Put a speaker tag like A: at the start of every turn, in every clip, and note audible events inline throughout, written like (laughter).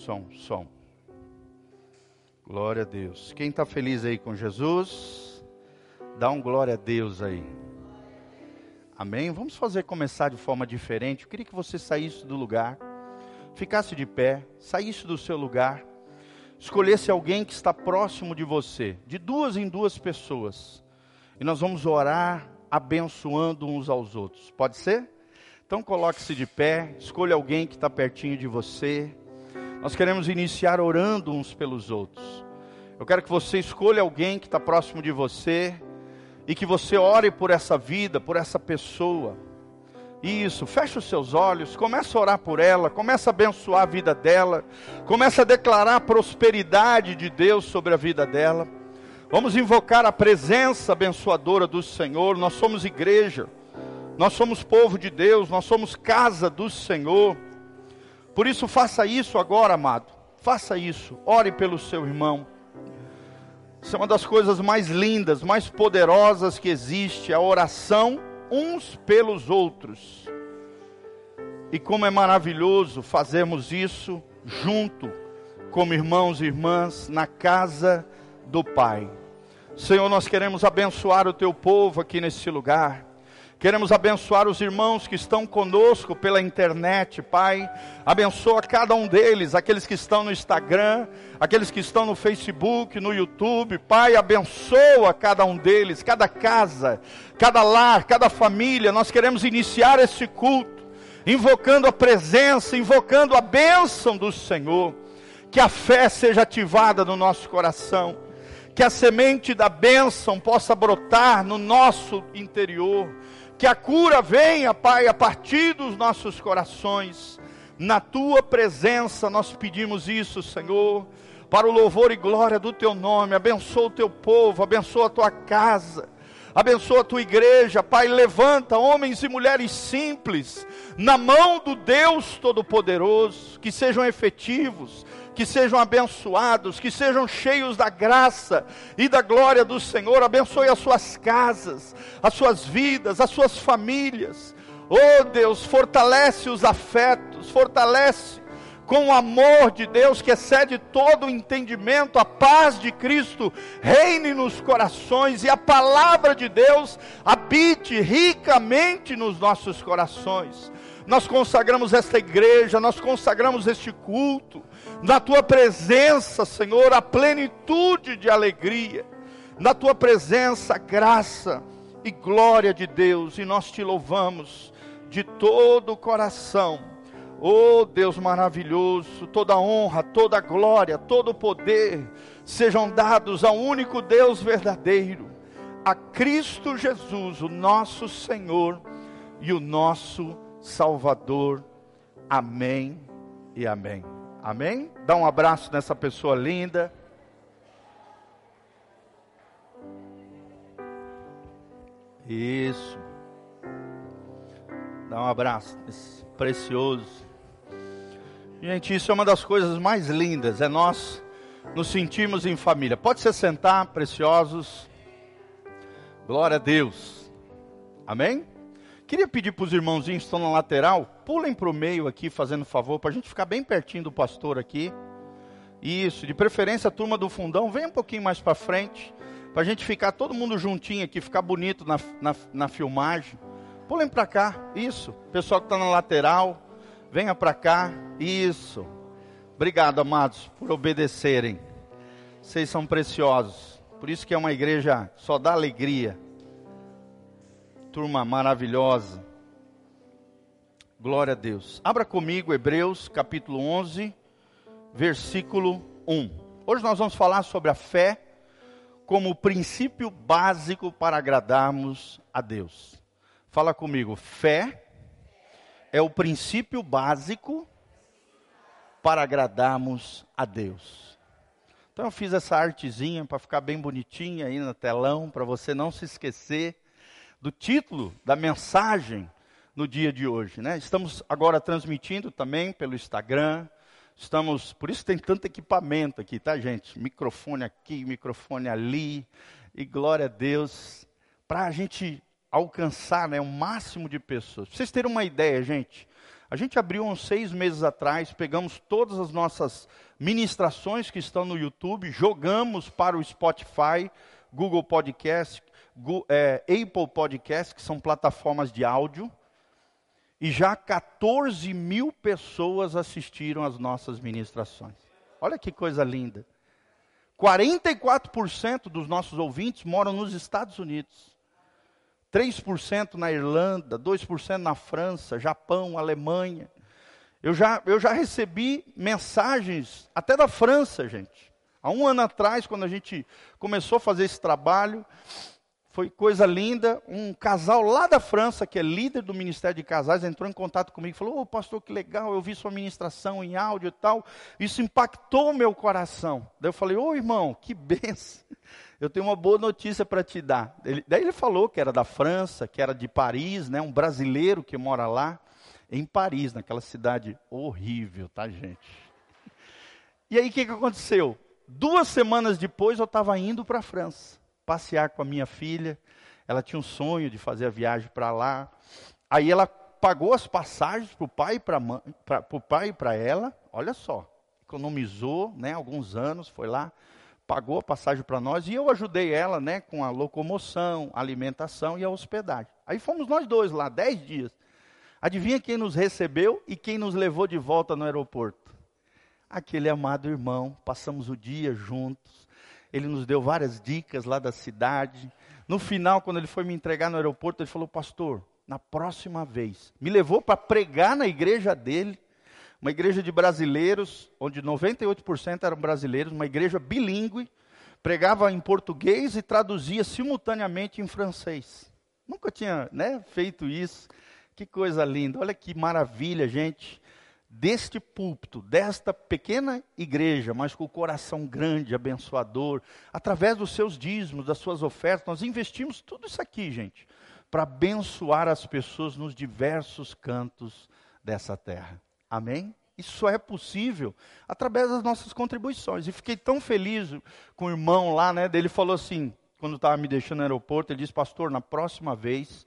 A: Som, som. Glória a Deus. Quem está feliz aí com Jesus, dá um glória a Deus aí. Amém? Vamos fazer começar de forma diferente. Eu queria que você saísse do lugar, ficasse de pé, saísse do seu lugar, escolhesse alguém que está próximo de você, de duas em duas pessoas. E nós vamos orar abençoando uns aos outros. Pode ser? Então coloque-se de pé, escolha alguém que está pertinho de você. Nós queremos iniciar orando uns pelos outros. Eu quero que você escolha alguém que está próximo de você e que você ore por essa vida, por essa pessoa. Isso, fecha os seus olhos, começa a orar por ela, começa a abençoar a vida dela, começa a declarar a prosperidade de Deus sobre a vida dela. Vamos invocar a presença abençoadora do Senhor. Nós somos igreja, nós somos povo de Deus, nós somos casa do Senhor. Por isso, faça isso agora, amado. Faça isso. Ore pelo seu irmão. Isso é uma das coisas mais lindas, mais poderosas que existe, a oração uns pelos outros. E como é maravilhoso fazermos isso junto, como irmãos e irmãs, na casa do Pai. Senhor, nós queremos abençoar o teu povo aqui nesse lugar. Queremos abençoar os irmãos que estão conosco pela internet, Pai. Abençoa cada um deles, aqueles que estão no Instagram, aqueles que estão no Facebook, no YouTube. Pai, abençoa cada um deles, cada casa, cada lar, cada família. Nós queremos iniciar esse culto, invocando a presença, invocando a bênção do Senhor. Que a fé seja ativada no nosso coração. Que a semente da bênção possa brotar no nosso interior que a cura venha, Pai, a partir dos nossos corações. Na tua presença nós pedimos isso, Senhor, para o louvor e glória do teu nome. Abençoa o teu povo, abençoa a tua casa. Abençoa a tua igreja, Pai, levanta homens e mulheres simples na mão do Deus Todo-Poderoso, que sejam efetivos, que sejam abençoados, que sejam cheios da graça e da glória do Senhor. Abençoe as suas casas, as suas vidas, as suas famílias. Oh Deus, fortalece os afetos, fortalece com o amor de Deus que excede todo o entendimento, a paz de Cristo reine nos corações e a palavra de Deus habite ricamente nos nossos corações. Nós consagramos esta igreja, nós consagramos este culto, na tua presença, Senhor, a plenitude de alegria, na tua presença, graça e glória de Deus, e nós te louvamos de todo o coração. Oh Deus maravilhoso, toda honra, toda glória, todo poder sejam dados ao único Deus verdadeiro, a Cristo Jesus, o nosso Senhor e o nosso Salvador. Amém e amém. Amém? Dá um abraço nessa pessoa linda. Isso. Dá um abraço esse precioso. Gente, isso é uma das coisas mais lindas, é nós nos sentirmos em família. Pode se sentar, preciosos. Glória a Deus. Amém? Queria pedir para os irmãozinhos que estão na lateral, pulem para o meio aqui, fazendo favor, para a gente ficar bem pertinho do pastor aqui. Isso, de preferência a turma do fundão, vem um pouquinho mais para frente, para a gente ficar todo mundo juntinho aqui, ficar bonito na, na, na filmagem. Pulem para cá, isso. Pessoal que está na lateral, venha para cá, isso. Obrigado, amados, por obedecerem. Vocês são preciosos. Por isso que é uma igreja só dá alegria turma maravilhosa. Glória a Deus. Abra comigo Hebreus capítulo 11, versículo 1. Hoje nós vamos falar sobre a fé como princípio básico para agradarmos a Deus. Fala comigo, fé é o princípio básico para agradarmos a Deus. Então eu fiz essa artezinha para ficar bem bonitinha aí no telão, para você não se esquecer do título da mensagem no dia de hoje, né? Estamos agora transmitindo também pelo Instagram. Estamos, por isso tem tanto equipamento aqui, tá, gente? Microfone aqui, microfone ali. E glória a Deus para a gente alcançar, né, o máximo de pessoas. Pra vocês terem uma ideia, gente, A gente abriu uns seis meses atrás, pegamos todas as nossas ministrações que estão no YouTube, jogamos para o Spotify, Google Podcast, Google, é, Apple Podcast, que são plataformas de áudio, e já 14 mil pessoas assistiram às nossas ministrações. Olha que coisa linda. 44% dos nossos ouvintes moram nos Estados Unidos. 3% na Irlanda, 2% na França, Japão, Alemanha. Eu já, eu já recebi mensagens até da França, gente. Há um ano atrás, quando a gente começou a fazer esse trabalho, foi coisa linda. Um casal lá da França, que é líder do Ministério de Casais, entrou em contato comigo e falou: Ô oh, pastor, que legal, eu vi sua ministração em áudio e tal. Isso impactou meu coração. Daí eu falei: Ô oh, irmão, que benção. Eu tenho uma boa notícia para te dar. Ele, daí ele falou que era da França, que era de Paris, né, um brasileiro que mora lá, em Paris, naquela cidade horrível, tá, gente? E aí o que, que aconteceu? Duas semanas depois eu estava indo para a França passear com a minha filha. Ela tinha um sonho de fazer a viagem para lá. Aí ela pagou as passagens para o pai e para ela. Olha só, economizou, né, alguns anos, foi lá, pagou a passagem para nós e eu ajudei ela, né, com a locomoção, alimentação e a hospedagem. Aí fomos nós dois lá, dez dias. Adivinha quem nos recebeu e quem nos levou de volta no aeroporto? Aquele amado irmão. Passamos o dia juntos ele nos deu várias dicas lá da cidade. No final, quando ele foi me entregar no aeroporto, ele falou: Pastor, na próxima vez, me levou para pregar na igreja dele, uma igreja de brasileiros, onde 98% eram brasileiros, uma igreja bilíngue, pregava em português e traduzia simultaneamente em francês. Nunca tinha né, feito isso. Que coisa linda, olha que maravilha, gente deste púlpito, desta pequena igreja, mas com o coração grande, abençoador, através dos seus dízimos, das suas ofertas, nós investimos tudo isso aqui, gente, para abençoar as pessoas nos diversos cantos dessa terra. Amém? Isso só é possível através das nossas contribuições. E fiquei tão feliz com o irmão lá, né? Ele falou assim, quando estava me deixando no aeroporto, ele disse, pastor, na próxima vez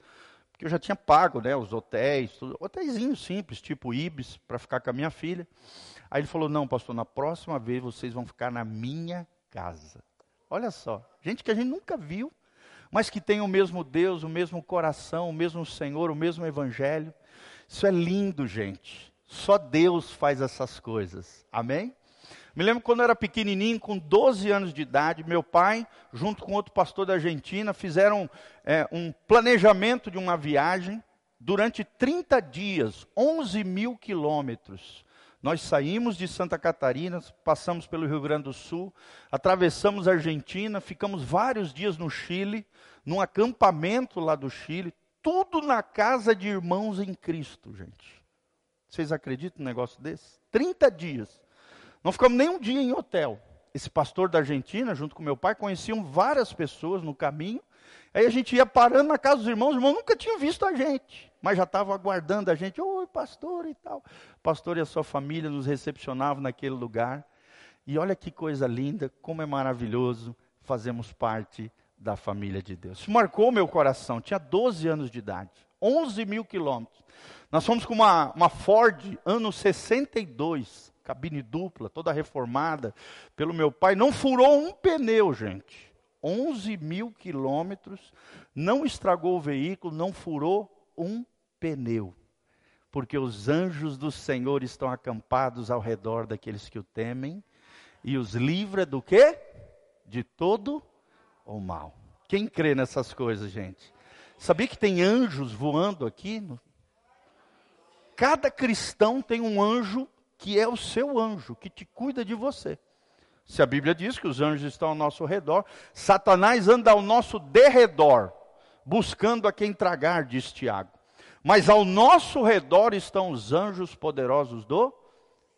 A: que eu já tinha pago, né, os hotéis, tudo, hotéisinhos simples, tipo Ibis, para ficar com a minha filha. Aí ele falou: "Não, pastor, na próxima vez vocês vão ficar na minha casa". Olha só, gente que a gente nunca viu, mas que tem o mesmo Deus, o mesmo coração, o mesmo Senhor, o mesmo evangelho. Isso é lindo, gente. Só Deus faz essas coisas. Amém? Me lembro quando eu era pequenininho, com 12 anos de idade, meu pai, junto com outro pastor da Argentina, fizeram é, um planejamento de uma viagem durante 30 dias, 11 mil quilômetros. Nós saímos de Santa Catarina, passamos pelo Rio Grande do Sul, atravessamos a Argentina, ficamos vários dias no Chile, num acampamento lá do Chile, tudo na casa de irmãos em Cristo, gente. Vocês acreditam num negócio desse? 30 dias. Não ficamos nem um dia em hotel. Esse pastor da Argentina, junto com meu pai, conheciam várias pessoas no caminho. Aí a gente ia parando na casa dos irmãos, os irmãos nunca tinham visto a gente, mas já estavam aguardando a gente. Oi, pastor e tal. O pastor e a sua família nos recepcionavam naquele lugar. E olha que coisa linda, como é maravilhoso fazemos parte da família de Deus. Isso marcou meu coração. Tinha 12 anos de idade, 11 mil quilômetros. Nós fomos com uma, uma Ford, ano 62 cabine dupla, toda reformada pelo meu pai, não furou um pneu, gente. 11 mil quilômetros, não estragou o veículo, não furou um pneu. Porque os anjos do Senhor estão acampados ao redor daqueles que o temem e os livra do quê? De todo o mal. Quem crê nessas coisas, gente? Sabia que tem anjos voando aqui? Cada cristão tem um anjo que é o seu anjo, que te cuida de você. Se a Bíblia diz que os anjos estão ao nosso redor, Satanás anda ao nosso derredor, buscando a quem tragar, diz Tiago. Mas ao nosso redor estão os anjos poderosos do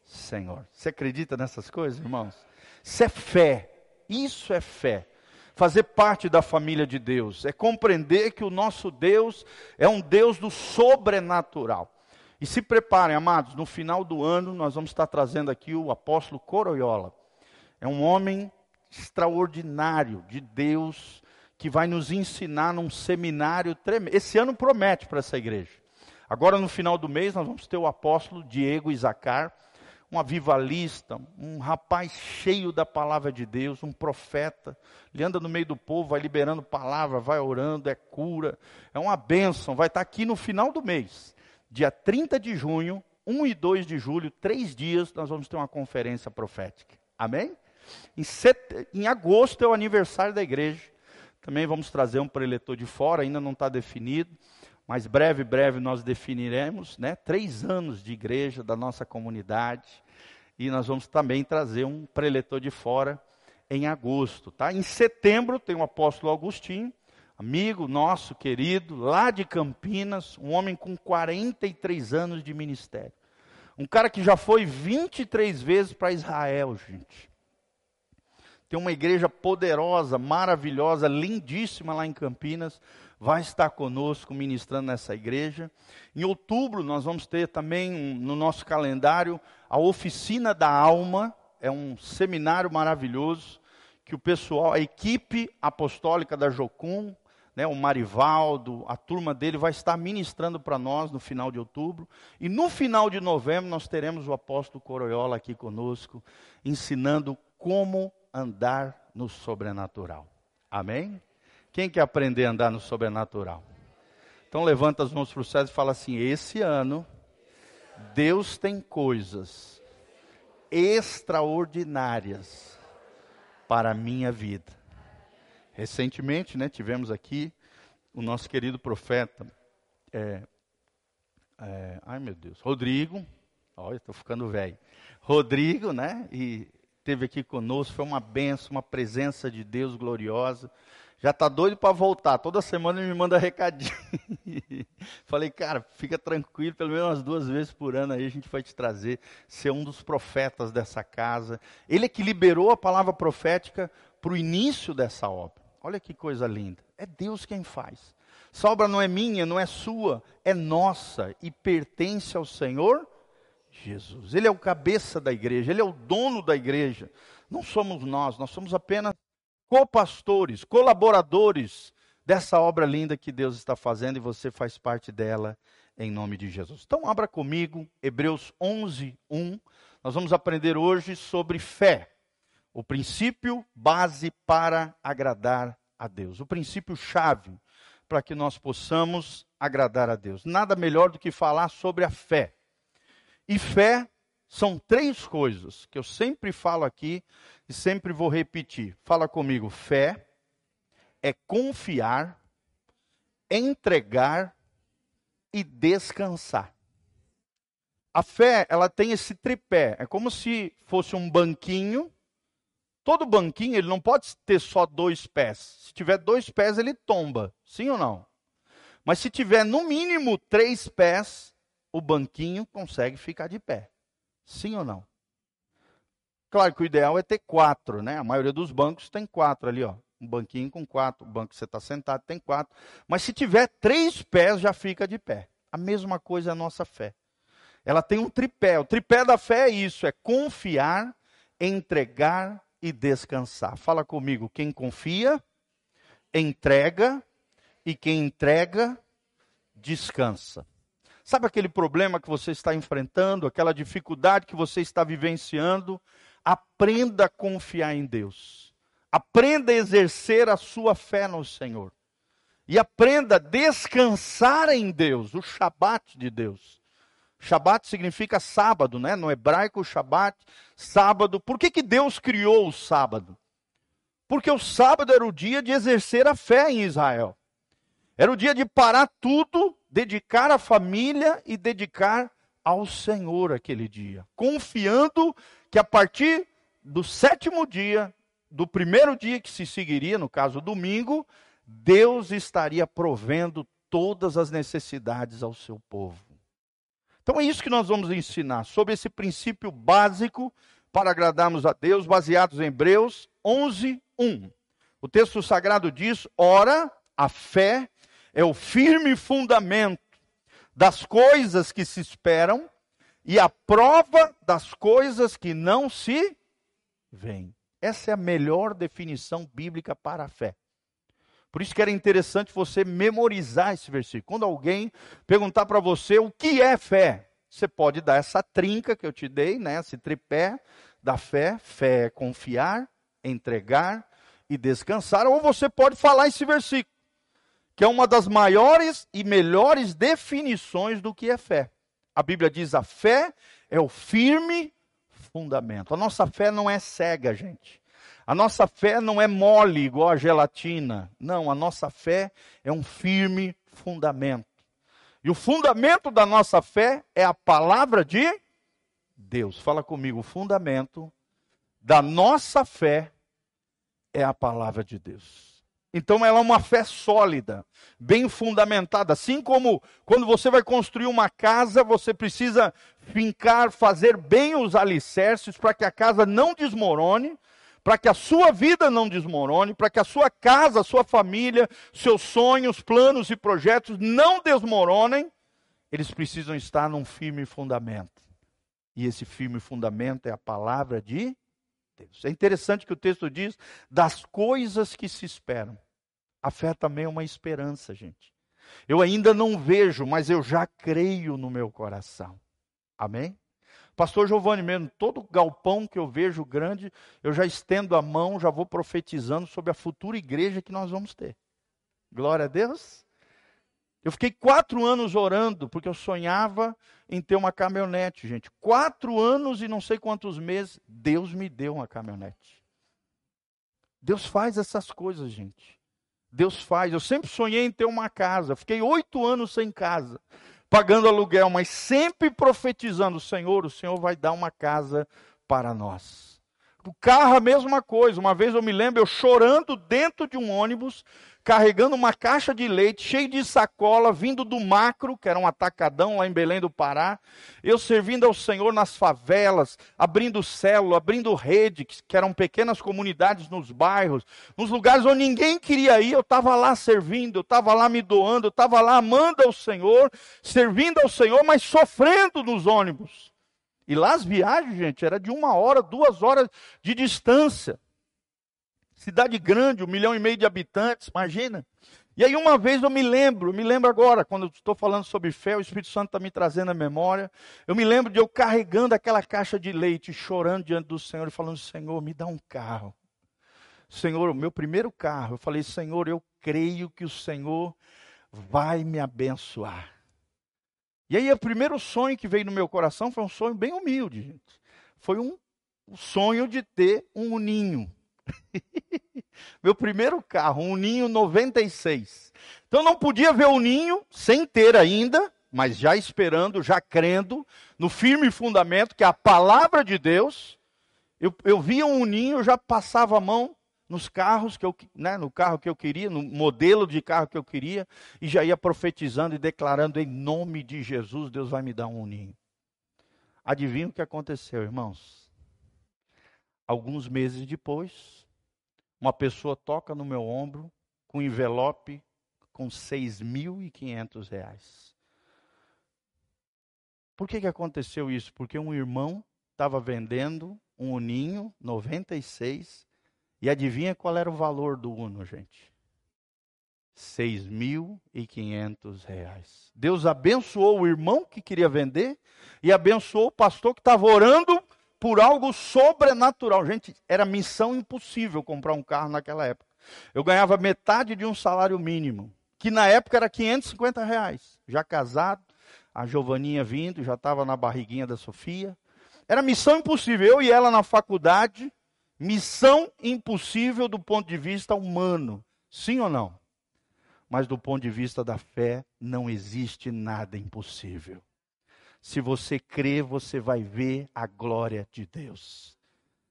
A: Senhor. Você acredita nessas coisas, irmãos? Isso é fé. Isso é fé. Fazer parte da família de Deus é compreender que o nosso Deus é um Deus do sobrenatural. E se preparem, amados, no final do ano nós vamos estar trazendo aqui o apóstolo Coroiola. É um homem extraordinário de Deus que vai nos ensinar num seminário tremendo. Esse ano promete para essa igreja. Agora, no final do mês, nós vamos ter o apóstolo Diego Isacar, um avivalista, um rapaz cheio da palavra de Deus, um profeta. Ele anda no meio do povo, vai liberando palavra, vai orando, é cura, é uma bênção. Vai estar aqui no final do mês, dia 30 de junho, 1 e 2 de julho, três dias, nós vamos ter uma conferência profética. Amém? Em, set... em agosto é o aniversário da igreja. Também vamos trazer um preletor de fora, ainda não está definido, mas breve, breve nós definiremos, né? Três anos de igreja da nossa comunidade. E nós vamos também trazer um preletor de fora em agosto, tá? Em setembro tem o apóstolo Agostinho, amigo nosso querido, lá de Campinas, um homem com 43 anos de ministério. Um cara que já foi 23 vezes para Israel, gente. Tem uma igreja poderosa, maravilhosa, lindíssima lá em Campinas. Vai estar conosco ministrando nessa igreja. Em outubro, nós vamos ter também no nosso calendário a Oficina da Alma. É um seminário maravilhoso que o pessoal, a equipe apostólica da Jocum, né, o Marivaldo, a turma dele vai estar ministrando para nós no final de outubro. E no final de novembro nós teremos o apóstolo Coroiola aqui conosco, ensinando como andar no sobrenatural. Amém? Quem quer aprender a andar no sobrenatural? Então levanta as mãos para o céu e fala assim: esse ano Deus tem coisas extraordinárias para a minha vida. Recentemente, né, tivemos aqui o nosso querido profeta, é, é, ai meu Deus, Rodrigo, olha, estou ficando velho. Rodrigo, né, e esteve aqui conosco, foi uma benção, uma presença de Deus gloriosa. Já está doido para voltar. Toda semana ele me manda (laughs) recadinho. Falei, cara, fica tranquilo, pelo menos umas duas vezes por ano aí a gente vai te trazer, ser um dos profetas dessa casa. Ele é que liberou a palavra profética para o início dessa obra. Olha que coisa linda. É Deus quem faz. Essa obra não é minha, não é sua, é nossa e pertence ao Senhor Jesus. Ele é o cabeça da igreja, ele é o dono da igreja. Não somos nós, nós somos apenas copastores, colaboradores dessa obra linda que Deus está fazendo e você faz parte dela em nome de Jesus. Então abra comigo Hebreus 11, 1. Nós vamos aprender hoje sobre fé, o princípio base para agradar a Deus, o princípio chave para que nós possamos agradar a Deus. Nada melhor do que falar sobre a fé. E fé são três coisas que eu sempre falo aqui e sempre vou repetir. Fala comigo: fé é confiar, entregar e descansar. A fé, ela tem esse tripé. É como se fosse um banquinho. Todo banquinho, ele não pode ter só dois pés. Se tiver dois pés, ele tomba. Sim ou não? Mas se tiver no mínimo três pés, o banquinho consegue ficar de pé. Sim ou não? Claro que o ideal é ter quatro, né? A maioria dos bancos tem quatro ali, ó. Um banquinho com quatro, o banco que você está sentado tem quatro. Mas se tiver três pés, já fica de pé. A mesma coisa é a nossa fé. Ela tem um tripé. O tripé da fé é isso: é confiar, entregar e descansar. Fala comigo, quem confia, entrega, e quem entrega, descansa. Sabe aquele problema que você está enfrentando, aquela dificuldade que você está vivenciando? Aprenda a confiar em Deus. Aprenda a exercer a sua fé no Senhor. E aprenda a descansar em Deus, o Shabat de Deus. Shabat significa sábado, né? No hebraico, Shabat, sábado. Por que, que Deus criou o sábado? Porque o sábado era o dia de exercer a fé em Israel. Era o dia de parar tudo dedicar a família e dedicar ao Senhor aquele dia, confiando que a partir do sétimo dia, do primeiro dia que se seguiria, no caso domingo, Deus estaria provendo todas as necessidades ao seu povo. Então é isso que nós vamos ensinar, sobre esse princípio básico para agradarmos a Deus, baseados em Hebreus 11, 1. O texto sagrado diz: ora, a fé é o firme fundamento das coisas que se esperam e a prova das coisas que não se veem. Essa é a melhor definição bíblica para a fé. Por isso que era interessante você memorizar esse versículo. Quando alguém perguntar para você o que é fé, você pode dar essa trinca que eu te dei, né? esse tripé da fé. Fé é confiar, entregar e descansar. Ou você pode falar esse versículo, que é uma das maiores e melhores definições do que é fé. A Bíblia diz: a fé é o firme fundamento. A nossa fé não é cega, gente. A nossa fé não é mole igual a gelatina. Não, a nossa fé é um firme fundamento. E o fundamento da nossa fé é a palavra de Deus. Fala comigo, o fundamento da nossa fé é a palavra de Deus. Então ela é uma fé sólida, bem fundamentada. Assim como quando você vai construir uma casa, você precisa fincar, fazer bem os alicerces para que a casa não desmorone, para que a sua vida não desmorone, para que a sua casa, a sua família, seus sonhos, planos e projetos não desmoronem, eles precisam estar num firme fundamento. E esse firme fundamento é a palavra de Deus. É interessante que o texto diz das coisas que se esperam. A fé também é uma esperança, gente. Eu ainda não vejo, mas eu já creio no meu coração. Amém? Pastor Giovanni mesmo, todo galpão que eu vejo grande, eu já estendo a mão, já vou profetizando sobre a futura igreja que nós vamos ter. Glória a Deus. Eu fiquei quatro anos orando, porque eu sonhava em ter uma caminhonete, gente. Quatro anos e não sei quantos meses, Deus me deu uma caminhonete. Deus faz essas coisas, gente. Deus faz. Eu sempre sonhei em ter uma casa. Fiquei oito anos sem casa pagando aluguel, mas sempre profetizando: Senhor, o Senhor vai dar uma casa para nós. O carro, a mesma coisa. Uma vez eu me lembro, eu chorando dentro de um ônibus, carregando uma caixa de leite, cheio de sacola, vindo do macro, que era um atacadão lá em Belém do Pará. Eu servindo ao Senhor nas favelas, abrindo célula, abrindo rede, que eram pequenas comunidades nos bairros, nos lugares onde ninguém queria ir, eu estava lá servindo, eu estava lá me doando, eu estava lá amando ao Senhor, servindo ao Senhor, mas sofrendo nos ônibus. E lá as viagens, gente, era de uma hora, duas horas de distância. Cidade grande, um milhão e meio de habitantes, imagina. E aí uma vez eu me lembro, me lembro agora, quando estou falando sobre fé, o Espírito Santo está me trazendo a memória. Eu me lembro de eu carregando aquela caixa de leite, chorando diante do Senhor e falando: Senhor, me dá um carro. Senhor, o meu primeiro carro. Eu falei: Senhor, eu creio que o Senhor vai me abençoar. E aí o primeiro sonho que veio no meu coração foi um sonho bem humilde, gente. Foi um sonho de ter um ninho. (laughs) Meu primeiro carro, um Ninho 96. Então não podia ver o Ninho sem ter ainda, mas já esperando, já crendo no firme fundamento que é a palavra de Deus. Eu, eu via um Ninho, eu já passava a mão nos carros que eu, né, no carro que eu queria, no modelo de carro que eu queria, e já ia profetizando e declarando em nome de Jesus, Deus vai me dar um ninho. Adivinha o que aconteceu, irmãos? Alguns meses depois, uma pessoa toca no meu ombro com envelope com 6.500 reais. Por que, que aconteceu isso? Porque um irmão estava vendendo um Uninho 96 e adivinha qual era o valor do Uno, gente? 6.500 reais. Deus abençoou o irmão que queria vender e abençoou o pastor que estava orando por algo sobrenatural. Gente, era missão impossível comprar um carro naquela época. Eu ganhava metade de um salário mínimo, que na época era 550 reais. Já casado, a Giovaninha vindo, já estava na barriguinha da Sofia. Era missão impossível. Eu e ela na faculdade, missão impossível do ponto de vista humano. Sim ou não? Mas do ponto de vista da fé, não existe nada impossível. Se você crê, você vai ver a glória de Deus.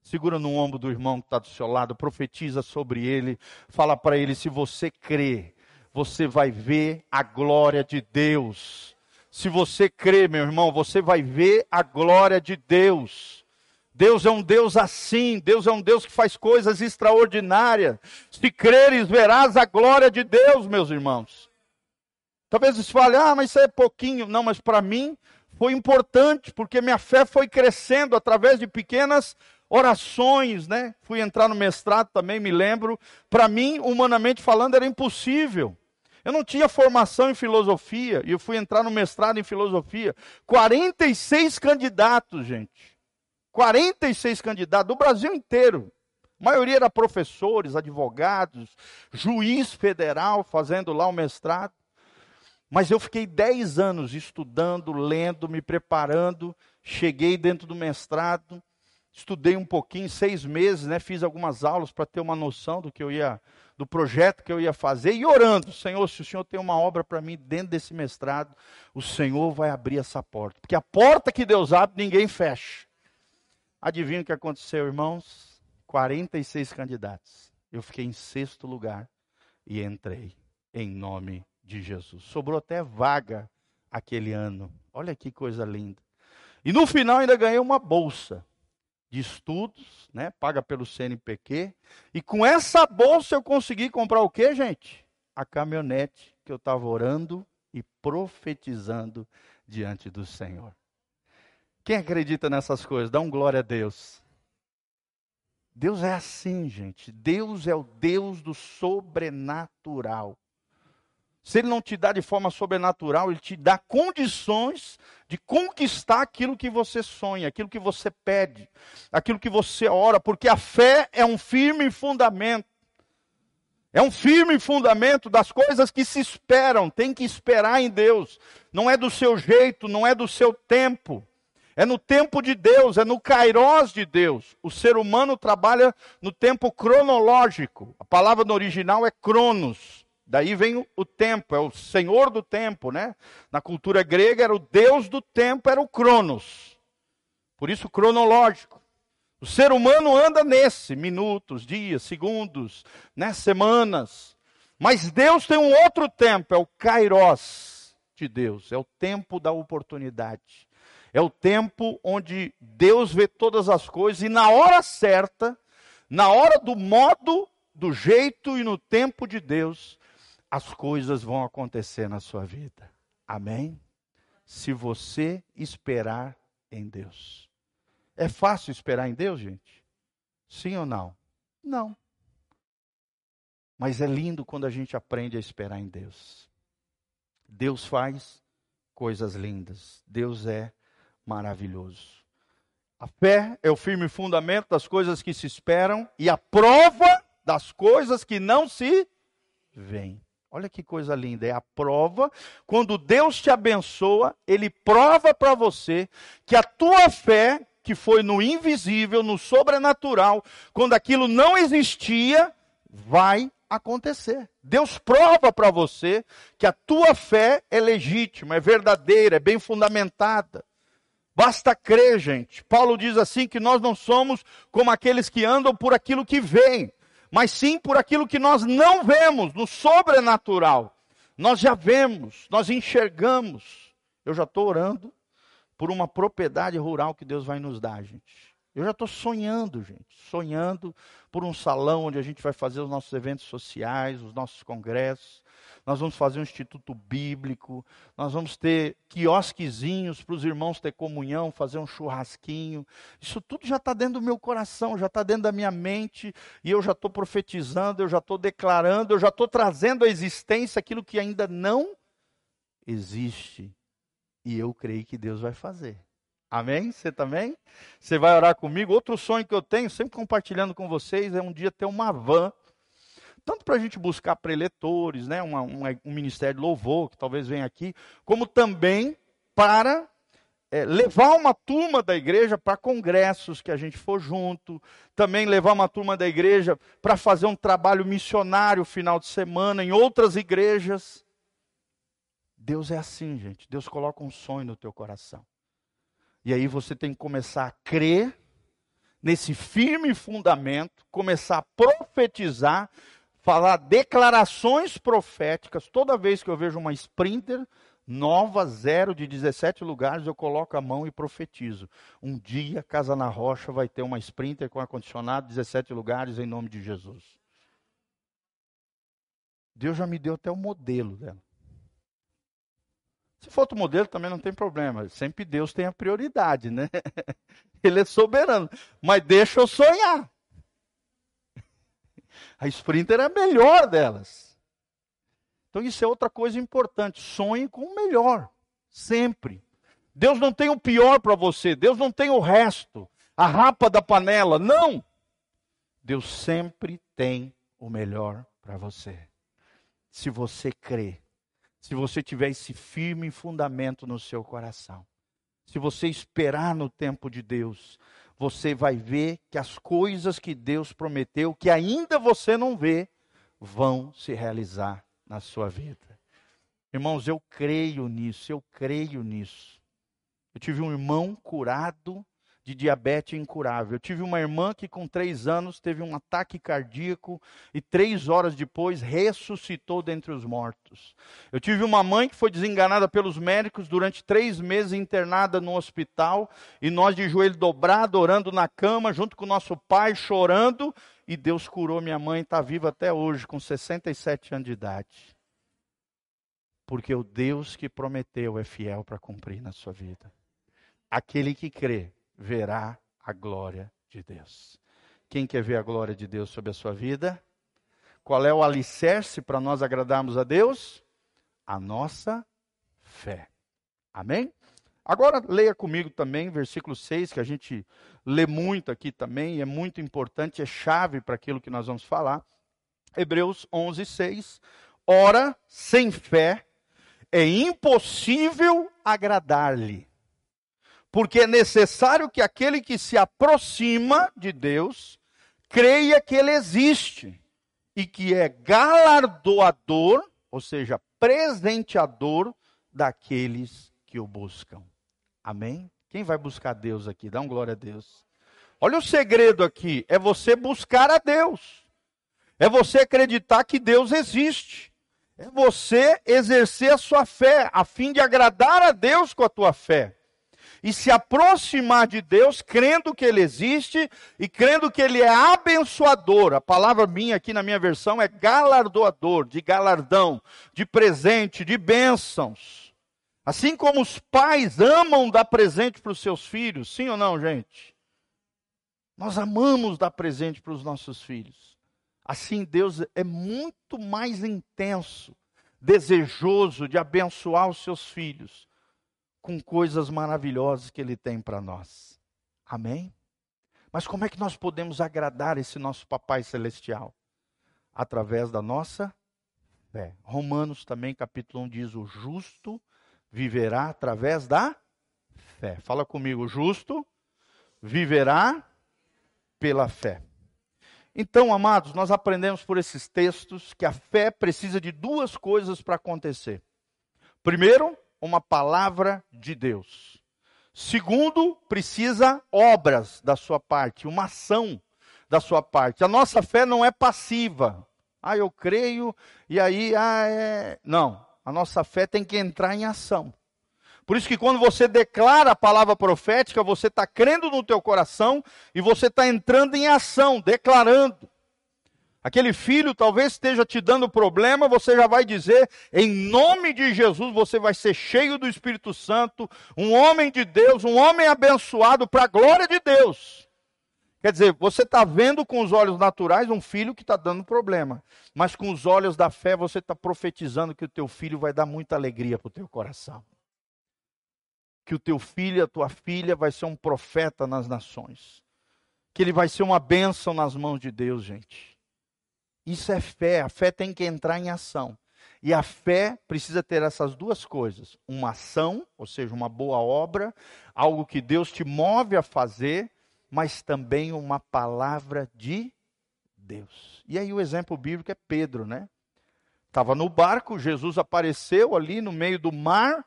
A: Segura no ombro do irmão que está do seu lado, profetiza sobre ele, fala para ele: se você crê, você vai ver a glória de Deus. Se você crê, meu irmão, você vai ver a glória de Deus. Deus é um Deus assim, Deus é um Deus que faz coisas extraordinárias. Se creres, verás a glória de Deus, meus irmãos. Talvez você fale, ah, mas isso é pouquinho. Não, mas para mim, foi importante, porque minha fé foi crescendo através de pequenas orações, né? Fui entrar no mestrado também, me lembro. Para mim, humanamente falando, era impossível. Eu não tinha formação em filosofia e eu fui entrar no mestrado em filosofia. 46 candidatos, gente. 46 candidatos do Brasil inteiro. A maioria era professores, advogados, juiz federal fazendo lá o mestrado. Mas eu fiquei 10 anos estudando, lendo, me preparando. Cheguei dentro do mestrado, estudei um pouquinho, seis meses, né? Fiz algumas aulas para ter uma noção do que eu ia, do projeto que eu ia fazer e orando, Senhor, se o Senhor tem uma obra para mim dentro desse mestrado, o Senhor vai abrir essa porta, porque a porta que Deus abre ninguém fecha. Adivinha o que aconteceu, irmãos? 46 candidatos. Eu fiquei em sexto lugar e entrei em nome de Jesus. Sobrou até vaga aquele ano. Olha que coisa linda. E no final ainda ganhei uma bolsa de estudos, né, paga pelo CNPq, e com essa bolsa eu consegui comprar o quê, gente? A caminhonete que eu estava orando e profetizando diante do Senhor. Quem acredita nessas coisas? Dá um glória a Deus. Deus é assim, gente. Deus é o Deus do sobrenatural. Se ele não te dá de forma sobrenatural, ele te dá condições de conquistar aquilo que você sonha, aquilo que você pede, aquilo que você ora, porque a fé é um firme fundamento. É um firme fundamento das coisas que se esperam, tem que esperar em Deus. Não é do seu jeito, não é do seu tempo. É no tempo de Deus, é no kairós de Deus. O ser humano trabalha no tempo cronológico. A palavra no original é cronos. Daí vem o tempo, é o senhor do tempo, né? Na cultura grega era o deus do tempo, era o Cronos. Por isso cronológico. O ser humano anda nesse, minutos, dias, segundos, né, semanas. Mas Deus tem um outro tempo, é o kairos de Deus, é o tempo da oportunidade. É o tempo onde Deus vê todas as coisas e na hora certa, na hora do modo, do jeito e no tempo de Deus, as coisas vão acontecer na sua vida. Amém? Se você esperar em Deus. É fácil esperar em Deus, gente? Sim ou não? Não. Mas é lindo quando a gente aprende a esperar em Deus. Deus faz coisas lindas. Deus é maravilhoso. A fé é o firme fundamento das coisas que se esperam e a prova das coisas que não se veem. Olha que coisa linda, é a prova. Quando Deus te abençoa, Ele prova para você que a tua fé, que foi no invisível, no sobrenatural, quando aquilo não existia, vai acontecer. Deus prova para você que a tua fé é legítima, é verdadeira, é bem fundamentada. Basta crer, gente. Paulo diz assim que nós não somos como aqueles que andam por aquilo que veem, mas sim por aquilo que nós não vemos, no sobrenatural. Nós já vemos, nós enxergamos. Eu já estou orando por uma propriedade rural que Deus vai nos dar, gente. Eu já estou sonhando, gente, sonhando por um salão onde a gente vai fazer os nossos eventos sociais, os nossos congressos nós vamos fazer um instituto bíblico, nós vamos ter quiosquezinhos para os irmãos ter comunhão, fazer um churrasquinho. Isso tudo já está dentro do meu coração, já está dentro da minha mente, e eu já estou profetizando, eu já estou declarando, eu já estou trazendo à existência aquilo que ainda não existe. E eu creio que Deus vai fazer. Amém? Você também? Você vai orar comigo? Outro sonho que eu tenho, sempre compartilhando com vocês, é um dia ter uma van tanto para a gente buscar preletores, né, uma, uma, um ministério de louvor, que talvez venha aqui, como também para é, levar uma turma da igreja para congressos que a gente for junto, também levar uma turma da igreja para fazer um trabalho missionário final de semana em outras igrejas. Deus é assim, gente. Deus coloca um sonho no teu coração. E aí você tem que começar a crer nesse firme fundamento, começar a profetizar falar declarações proféticas. Toda vez que eu vejo uma sprinter nova, zero de 17 lugares, eu coloco a mão e profetizo. Um dia, Casa na Rocha vai ter uma sprinter com ar-condicionado, 17 lugares, em nome de Jesus. Deus já me deu até o modelo dela. Se for outro modelo, também não tem problema. Sempre Deus tem a prioridade, né? (laughs) Ele é soberano. Mas deixa eu sonhar. A Sprinter é a melhor delas. Então isso é outra coisa importante. Sonhe com o melhor. Sempre. Deus não tem o pior para você. Deus não tem o resto. A rapa da panela. Não. Deus sempre tem o melhor para você. Se você crê. Se você tiver esse firme fundamento no seu coração. Se você esperar no tempo de Deus, você vai ver que as coisas que Deus prometeu, que ainda você não vê, vão se realizar na sua vida. Irmãos, eu creio nisso, eu creio nisso. Eu tive um irmão curado de diabetes incurável. Eu tive uma irmã que, com três anos, teve um ataque cardíaco e três horas depois ressuscitou dentre os mortos. Eu tive uma mãe que foi desenganada pelos médicos durante três meses internada no hospital e nós de joelho dobrado, orando na cama, junto com nosso pai, chorando. E Deus curou minha mãe, está viva até hoje, com 67 anos de idade. Porque o Deus que prometeu é fiel para cumprir na sua vida. Aquele que crê verá a glória de Deus. Quem quer ver a glória de Deus sobre a sua vida? Qual é o alicerce para nós agradarmos a Deus? A nossa fé. Amém? Agora leia comigo também versículo 6, que a gente lê muito aqui também, é muito importante, é chave para aquilo que nós vamos falar. Hebreus 11, 6. Ora, sem fé, é impossível agradar-lhe porque é necessário que aquele que se aproxima de Deus creia que ele existe e que é galardoador, ou seja, presenteador daqueles que o buscam. Amém? Quem vai buscar Deus aqui? Dá um glória a Deus. Olha o segredo aqui: é você buscar a Deus, é você acreditar que Deus existe, é você exercer a sua fé, a fim de agradar a Deus com a tua fé e se aproximar de Deus, crendo que Ele existe e crendo que Ele é abençoador. A palavra minha aqui na minha versão é galardoador, de galardão, de presente, de bênçãos. Assim como os pais amam dar presente para os seus filhos, sim ou não, gente? Nós amamos dar presente para os nossos filhos. Assim, Deus é muito mais intenso, desejoso de abençoar os seus filhos com coisas maravilhosas que Ele tem para nós. Amém? Mas como é que nós podemos agradar esse nosso Papai Celestial? Através da nossa fé. Romanos também, capítulo 1, diz: O justo viverá através da fé. Fala comigo, o justo viverá pela fé. Então, amados, nós aprendemos por esses textos que a fé precisa de duas coisas para acontecer. Primeiro, uma palavra de Deus. Segundo, precisa obras da sua parte, uma ação da sua parte. A nossa fé não é passiva. Ah, eu creio e aí, ah, é. Não. A nossa fé tem que entrar em ação. Por isso que quando você declara a palavra profética, você está crendo no teu coração e você está entrando em ação, declarando. Aquele filho talvez esteja te dando problema, você já vai dizer, em nome de Jesus, você vai ser cheio do Espírito Santo, um homem de Deus, um homem abençoado para a glória de Deus. Quer dizer, você está vendo com os olhos naturais um filho que está dando problema, mas com os olhos da fé você está profetizando que o teu filho vai dar muita alegria para o teu coração. Que o teu filho, a tua filha vai ser um profeta nas nações. Que ele vai ser uma bênção nas mãos de Deus, gente. Isso é fé. A fé tem que entrar em ação. E a fé precisa ter essas duas coisas: uma ação, ou seja, uma boa obra, algo que Deus te move a fazer, mas também uma palavra de Deus. E aí o exemplo bíblico é Pedro, né? Estava no barco, Jesus apareceu ali no meio do mar,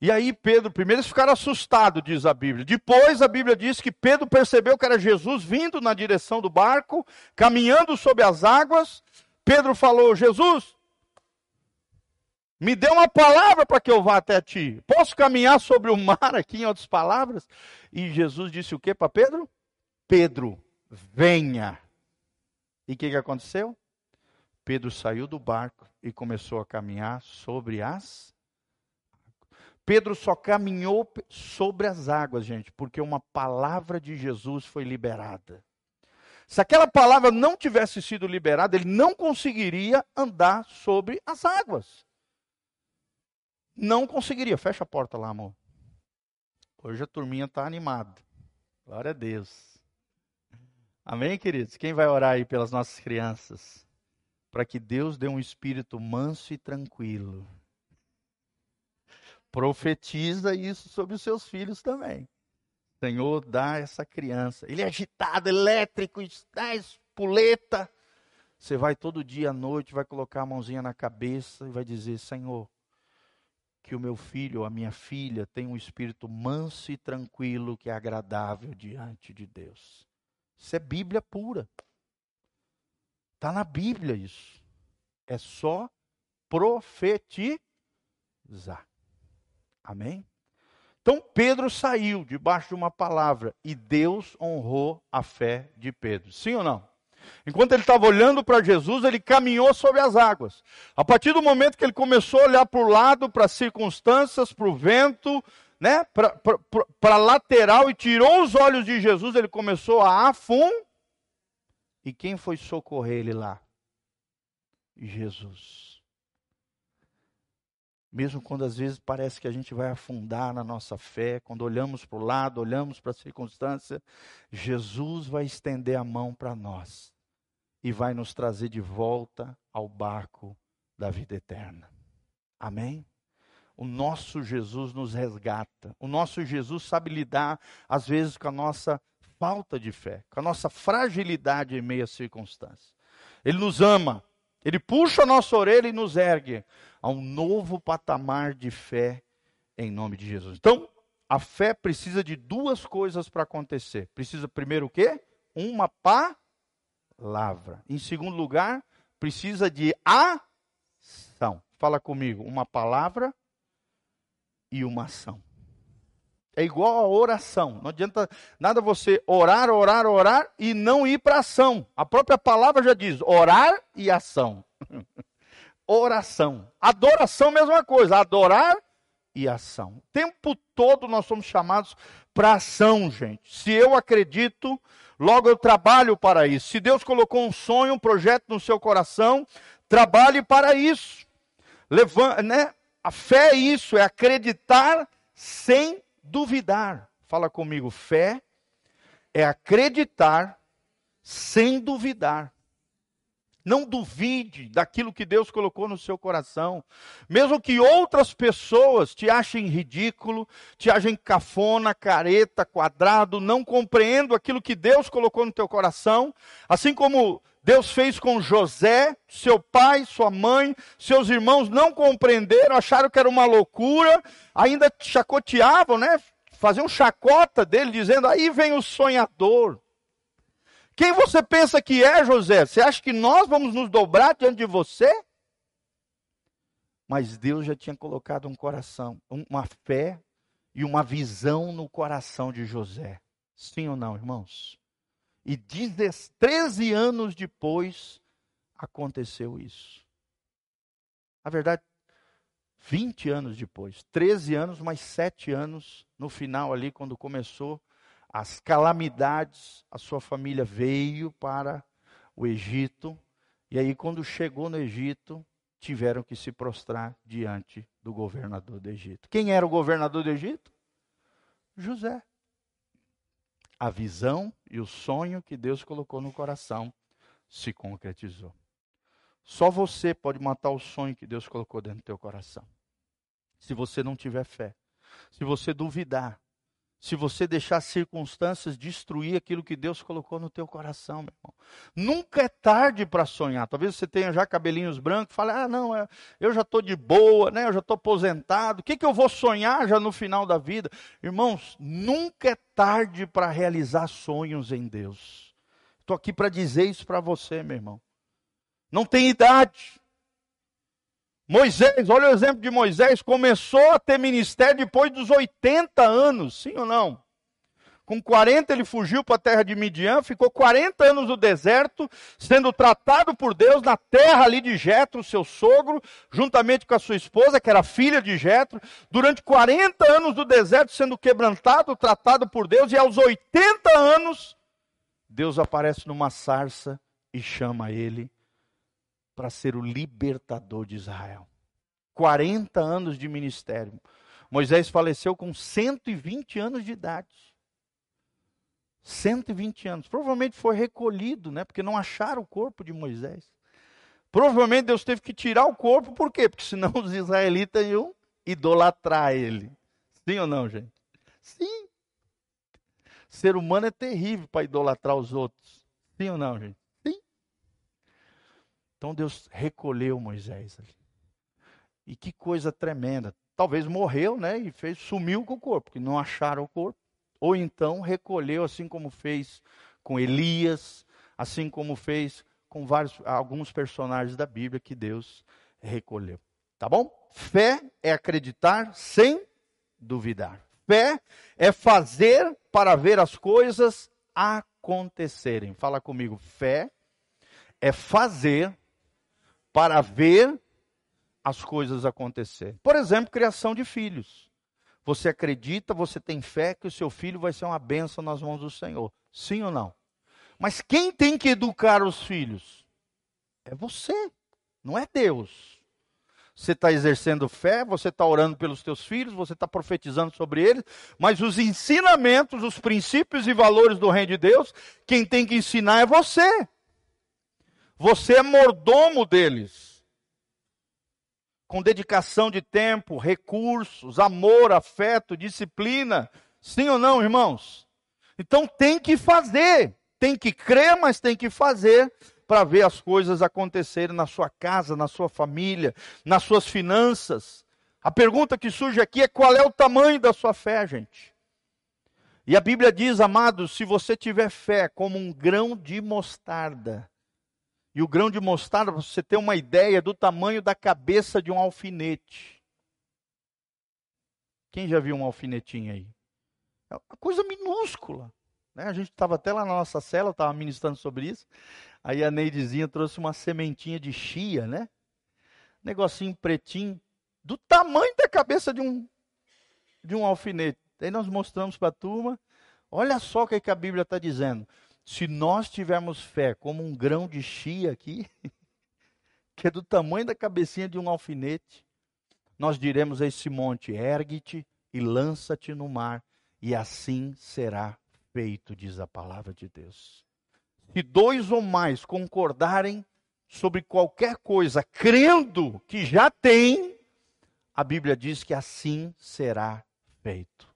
A: e aí Pedro, primeiro eles ficaram assustados, diz a Bíblia. Depois a Bíblia diz que Pedro percebeu que era Jesus vindo na direção do barco, caminhando sobre as águas. Pedro falou: Jesus, me dê uma palavra para que eu vá até ti. Posso caminhar sobre o mar aqui, em outras palavras? E Jesus disse o que para Pedro? Pedro, venha. E o que, que aconteceu? Pedro saiu do barco e começou a caminhar sobre as Pedro só caminhou sobre as águas, gente, porque uma palavra de Jesus foi liberada. Se aquela palavra não tivesse sido liberada, ele não conseguiria andar sobre as águas. Não conseguiria. Fecha a porta lá, amor. Hoje a turminha está animada. Glória a Deus. Amém, queridos? Quem vai orar aí pelas nossas crianças? Para que Deus dê um espírito manso e tranquilo. Profetiza isso sobre os seus filhos também. Senhor, dá essa criança. Ele é agitado, elétrico, está espuleta. Você vai todo dia à noite, vai colocar a mãozinha na cabeça e vai dizer: Senhor, que o meu filho ou a minha filha tenha um espírito manso e tranquilo que é agradável diante de Deus. Isso é Bíblia pura. Está na Bíblia isso. É só profetizar. Amém? Então Pedro saiu debaixo de uma palavra e Deus honrou a fé de Pedro. Sim ou não? Enquanto ele estava olhando para Jesus, ele caminhou sobre as águas. A partir do momento que ele começou a olhar para o lado, para as circunstâncias, para o vento, né, para a lateral e tirou os olhos de Jesus, ele começou a afundar. E quem foi socorrer ele lá? Jesus. Mesmo quando às vezes parece que a gente vai afundar na nossa fé, quando olhamos para o lado, olhamos para a circunstância, Jesus vai estender a mão para nós e vai nos trazer de volta ao barco da vida eterna. Amém? O nosso Jesus nos resgata. O nosso Jesus sabe lidar, às vezes, com a nossa falta de fé, com a nossa fragilidade em meio às circunstâncias. Ele nos ama, ele puxa a nossa orelha e nos ergue a um novo patamar de fé em nome de Jesus. Então, a fé precisa de duas coisas para acontecer. Precisa primeiro o quê? Uma palavra. Em segundo lugar, precisa de ação. Fala comigo, uma palavra e uma ação. É igual a oração. Não adianta nada você orar, orar, orar e não ir para ação. A própria palavra já diz orar e ação. (laughs) oração. Adoração, mesma coisa. Adorar e ação. O tempo todo nós somos chamados para ação, gente. Se eu acredito, logo eu trabalho para isso. Se Deus colocou um sonho, um projeto no seu coração, trabalhe para isso. Levanta, né? A fé é isso, é acreditar sem duvidar. Fala comigo, fé é acreditar sem duvidar. Não duvide daquilo que Deus colocou no seu coração. Mesmo que outras pessoas te achem ridículo, te achem cafona, careta, quadrado, não compreendo aquilo que Deus colocou no teu coração. Assim como Deus fez com José, seu pai, sua mãe, seus irmãos não compreenderam, acharam que era uma loucura, ainda chacoteavam, né? Faziam chacota dele, dizendo: aí vem o sonhador. Quem você pensa que é, José? Você acha que nós vamos nos dobrar diante de você? Mas Deus já tinha colocado um coração, uma fé e uma visão no coração de José. Sim ou não, irmãos? E 13 anos depois aconteceu isso. Na verdade, 20 anos depois, 13 anos mais 7 anos no final ali, quando começou as calamidades, a sua família veio para o Egito, e aí quando chegou no Egito, tiveram que se prostrar diante do governador do Egito. Quem era o governador do Egito? José a visão e o sonho que Deus colocou no coração se concretizou. Só você pode matar o sonho que Deus colocou dentro do teu coração. Se você não tiver fé, se você duvidar, se você deixar as circunstâncias destruir aquilo que Deus colocou no teu coração, meu irmão. Nunca é tarde para sonhar. Talvez você tenha já cabelinhos brancos, fale, ah, não, é, eu já estou de boa, né? eu já estou aposentado, o que, que eu vou sonhar já no final da vida? Irmãos, nunca é tarde para realizar sonhos em Deus. Estou aqui para dizer isso para você, meu irmão. Não tem idade. Moisés, olha o exemplo de Moisés, começou a ter ministério depois dos 80 anos, sim ou não? Com 40 ele fugiu para a terra de Midian, ficou 40 anos no deserto, sendo tratado por Deus na terra ali de Jetro, seu sogro, juntamente com a sua esposa, que era filha de Jetro, durante 40 anos no deserto sendo quebrantado, tratado por Deus, e aos 80 anos Deus aparece numa sarça e chama ele para ser o libertador de Israel. 40 anos de ministério. Moisés faleceu com 120 anos de idade. 120 anos. Provavelmente foi recolhido, né? Porque não acharam o corpo de Moisés. Provavelmente Deus teve que tirar o corpo, por quê? Porque senão (laughs) os israelitas iam idolatrar ele. Sim ou não, gente? Sim. Ser humano é terrível para idolatrar os outros. Sim ou não, gente? Então Deus recolheu Moisés ali. E que coisa tremenda. Talvez morreu, né? E fez, sumiu com o corpo, porque não acharam o corpo. Ou então recolheu, assim como fez com Elias, assim como fez com vários, alguns personagens da Bíblia que Deus recolheu. Tá bom? Fé é acreditar sem duvidar. Fé é fazer para ver as coisas acontecerem. Fala comigo. Fé é fazer para ver as coisas acontecerem. Por exemplo, criação de filhos. Você acredita, você tem fé que o seu filho vai ser uma bênção nas mãos do Senhor. Sim ou não? Mas quem tem que educar os filhos? É você, não é Deus. Você está exercendo fé, você está orando pelos teus filhos, você está profetizando sobre eles, mas os ensinamentos, os princípios e valores do reino de Deus, quem tem que ensinar é você. Você é mordomo deles com dedicação de tempo, recursos, amor, afeto, disciplina. Sim ou não, irmãos? Então tem que fazer, tem que crer, mas tem que fazer para ver as coisas acontecerem na sua casa, na sua família, nas suas finanças. A pergunta que surge aqui é qual é o tamanho da sua fé, gente? E a Bíblia diz, amados, se você tiver fé como um grão de mostarda, e o grão de mostarda, para você ter uma ideia do tamanho da cabeça de um alfinete. Quem já viu um alfinetinho aí? É uma coisa minúscula. Né? A gente estava até lá na nossa cela, estava ministrando sobre isso. Aí a Neidezinha trouxe uma sementinha de chia, né? Negocinho pretinho, do tamanho da cabeça de um, de um alfinete. Aí nós mostramos para a turma. Olha só o que, é que a Bíblia está dizendo. Se nós tivermos fé como um grão de chia aqui, (laughs) que é do tamanho da cabecinha de um alfinete, nós diremos a esse monte: ergue-te e lança-te no mar, e assim será feito, diz a palavra de Deus. Se dois ou mais concordarem sobre qualquer coisa, crendo que já tem, a Bíblia diz que assim será feito.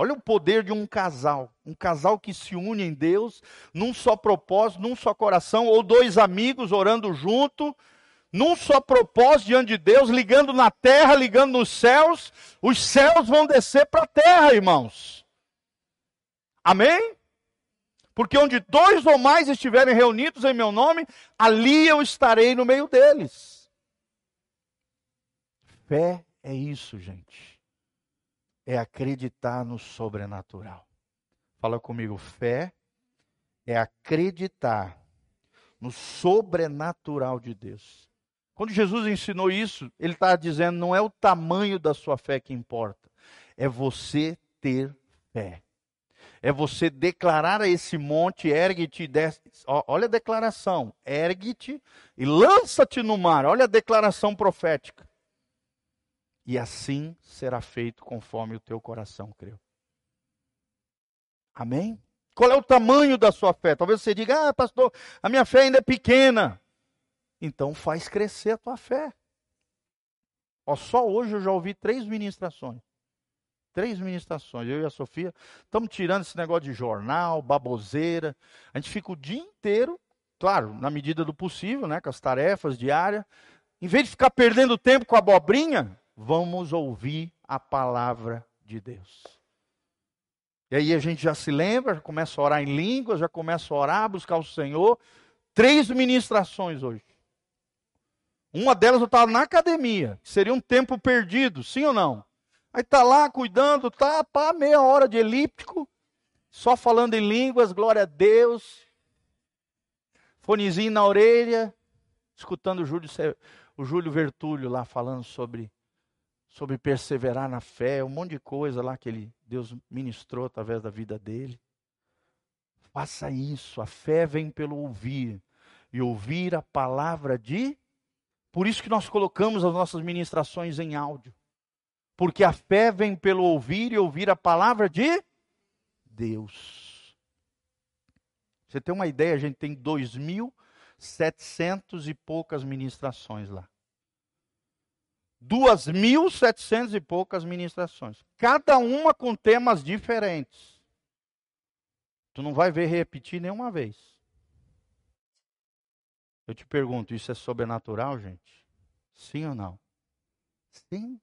A: Olha o poder de um casal, um casal que se une em Deus, num só propósito, num só coração, ou dois amigos orando junto, num só propósito diante de Deus, ligando na terra, ligando nos céus, os céus vão descer para a terra, irmãos. Amém? Porque onde dois ou mais estiverem reunidos em meu nome, ali eu estarei no meio deles. Fé é isso, gente é acreditar no sobrenatural. Fala comigo, fé é acreditar no sobrenatural de Deus. Quando Jesus ensinou isso, ele está dizendo: não é o tamanho da sua fé que importa, é você ter fé. É você declarar a esse monte, ergue-te, olha a declaração, ergue-te e lança-te no mar. Olha a declaração profética e assim será feito conforme o teu coração creu. Amém? Qual é o tamanho da sua fé? Talvez você diga, ah, pastor, a minha fé ainda é pequena. Então faz crescer a tua fé. Ó, só hoje eu já ouvi três ministrações. Três ministrações. Eu e a Sofia estamos tirando esse negócio de jornal, baboseira. A gente fica o dia inteiro, claro, na medida do possível, né, com as tarefas diárias. Em vez de ficar perdendo tempo com a abobrinha, vamos ouvir a palavra de Deus. E aí a gente já se lembra, já começa a orar em línguas, já começa a orar, buscar o Senhor. Três ministrações hoje. Uma delas eu estava na academia, seria um tempo perdido, sim ou não? Aí está lá cuidando, tá, pá, meia hora de elíptico. só falando em línguas, glória a Deus. Fonezinho na orelha, escutando o Júlio, o Júlio Vertúlio lá falando sobre, sobre perseverar na fé, um monte de coisa lá que ele, Deus ministrou através da vida dele. Faça isso, a fé vem pelo ouvir, e ouvir a palavra de. Por isso que nós colocamos as nossas ministrações em áudio. Porque a fé vem pelo ouvir e ouvir a palavra de Deus. Você tem uma ideia, a gente tem 2.700 e poucas ministrações lá. 2.700 e poucas ministrações. Cada uma com temas diferentes. Tu não vai ver repetir nenhuma vez. Eu te pergunto, isso é sobrenatural, gente? Sim ou não? Sim.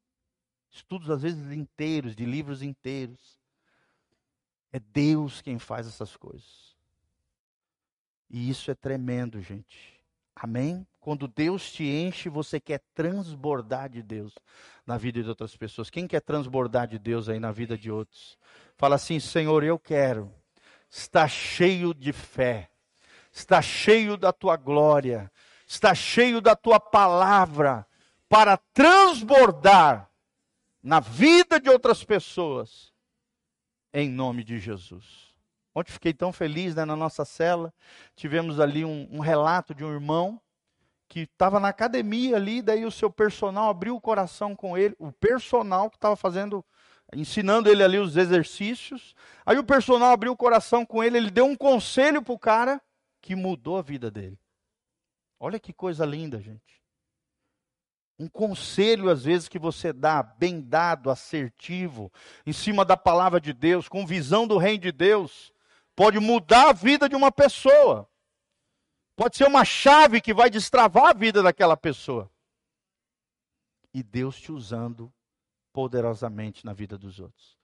A: Estudos às vezes inteiros, de livros inteiros. É Deus quem faz essas coisas. E isso é tremendo, gente. Amém? Quando Deus te enche, você quer transbordar de Deus na vida de outras pessoas. Quem quer transbordar de Deus aí na vida de outros? Fala assim: Senhor, eu quero estar cheio de fé, estar cheio da tua glória, estar cheio da tua palavra, para transbordar na vida de outras pessoas em nome de Jesus. Ontem fiquei tão feliz né, na nossa cela, tivemos ali um, um relato de um irmão que estava na academia ali, daí o seu personal abriu o coração com ele, o personal que estava fazendo, ensinando ele ali os exercícios. Aí o personal abriu o coração com ele, ele deu um conselho para o cara que mudou a vida dele. Olha que coisa linda, gente. Um conselho, às vezes, que você dá, bem dado, assertivo, em cima da palavra de Deus, com visão do reino de Deus, pode mudar a vida de uma pessoa. Pode ser uma chave que vai destravar a vida daquela pessoa. E Deus te usando poderosamente na vida dos outros.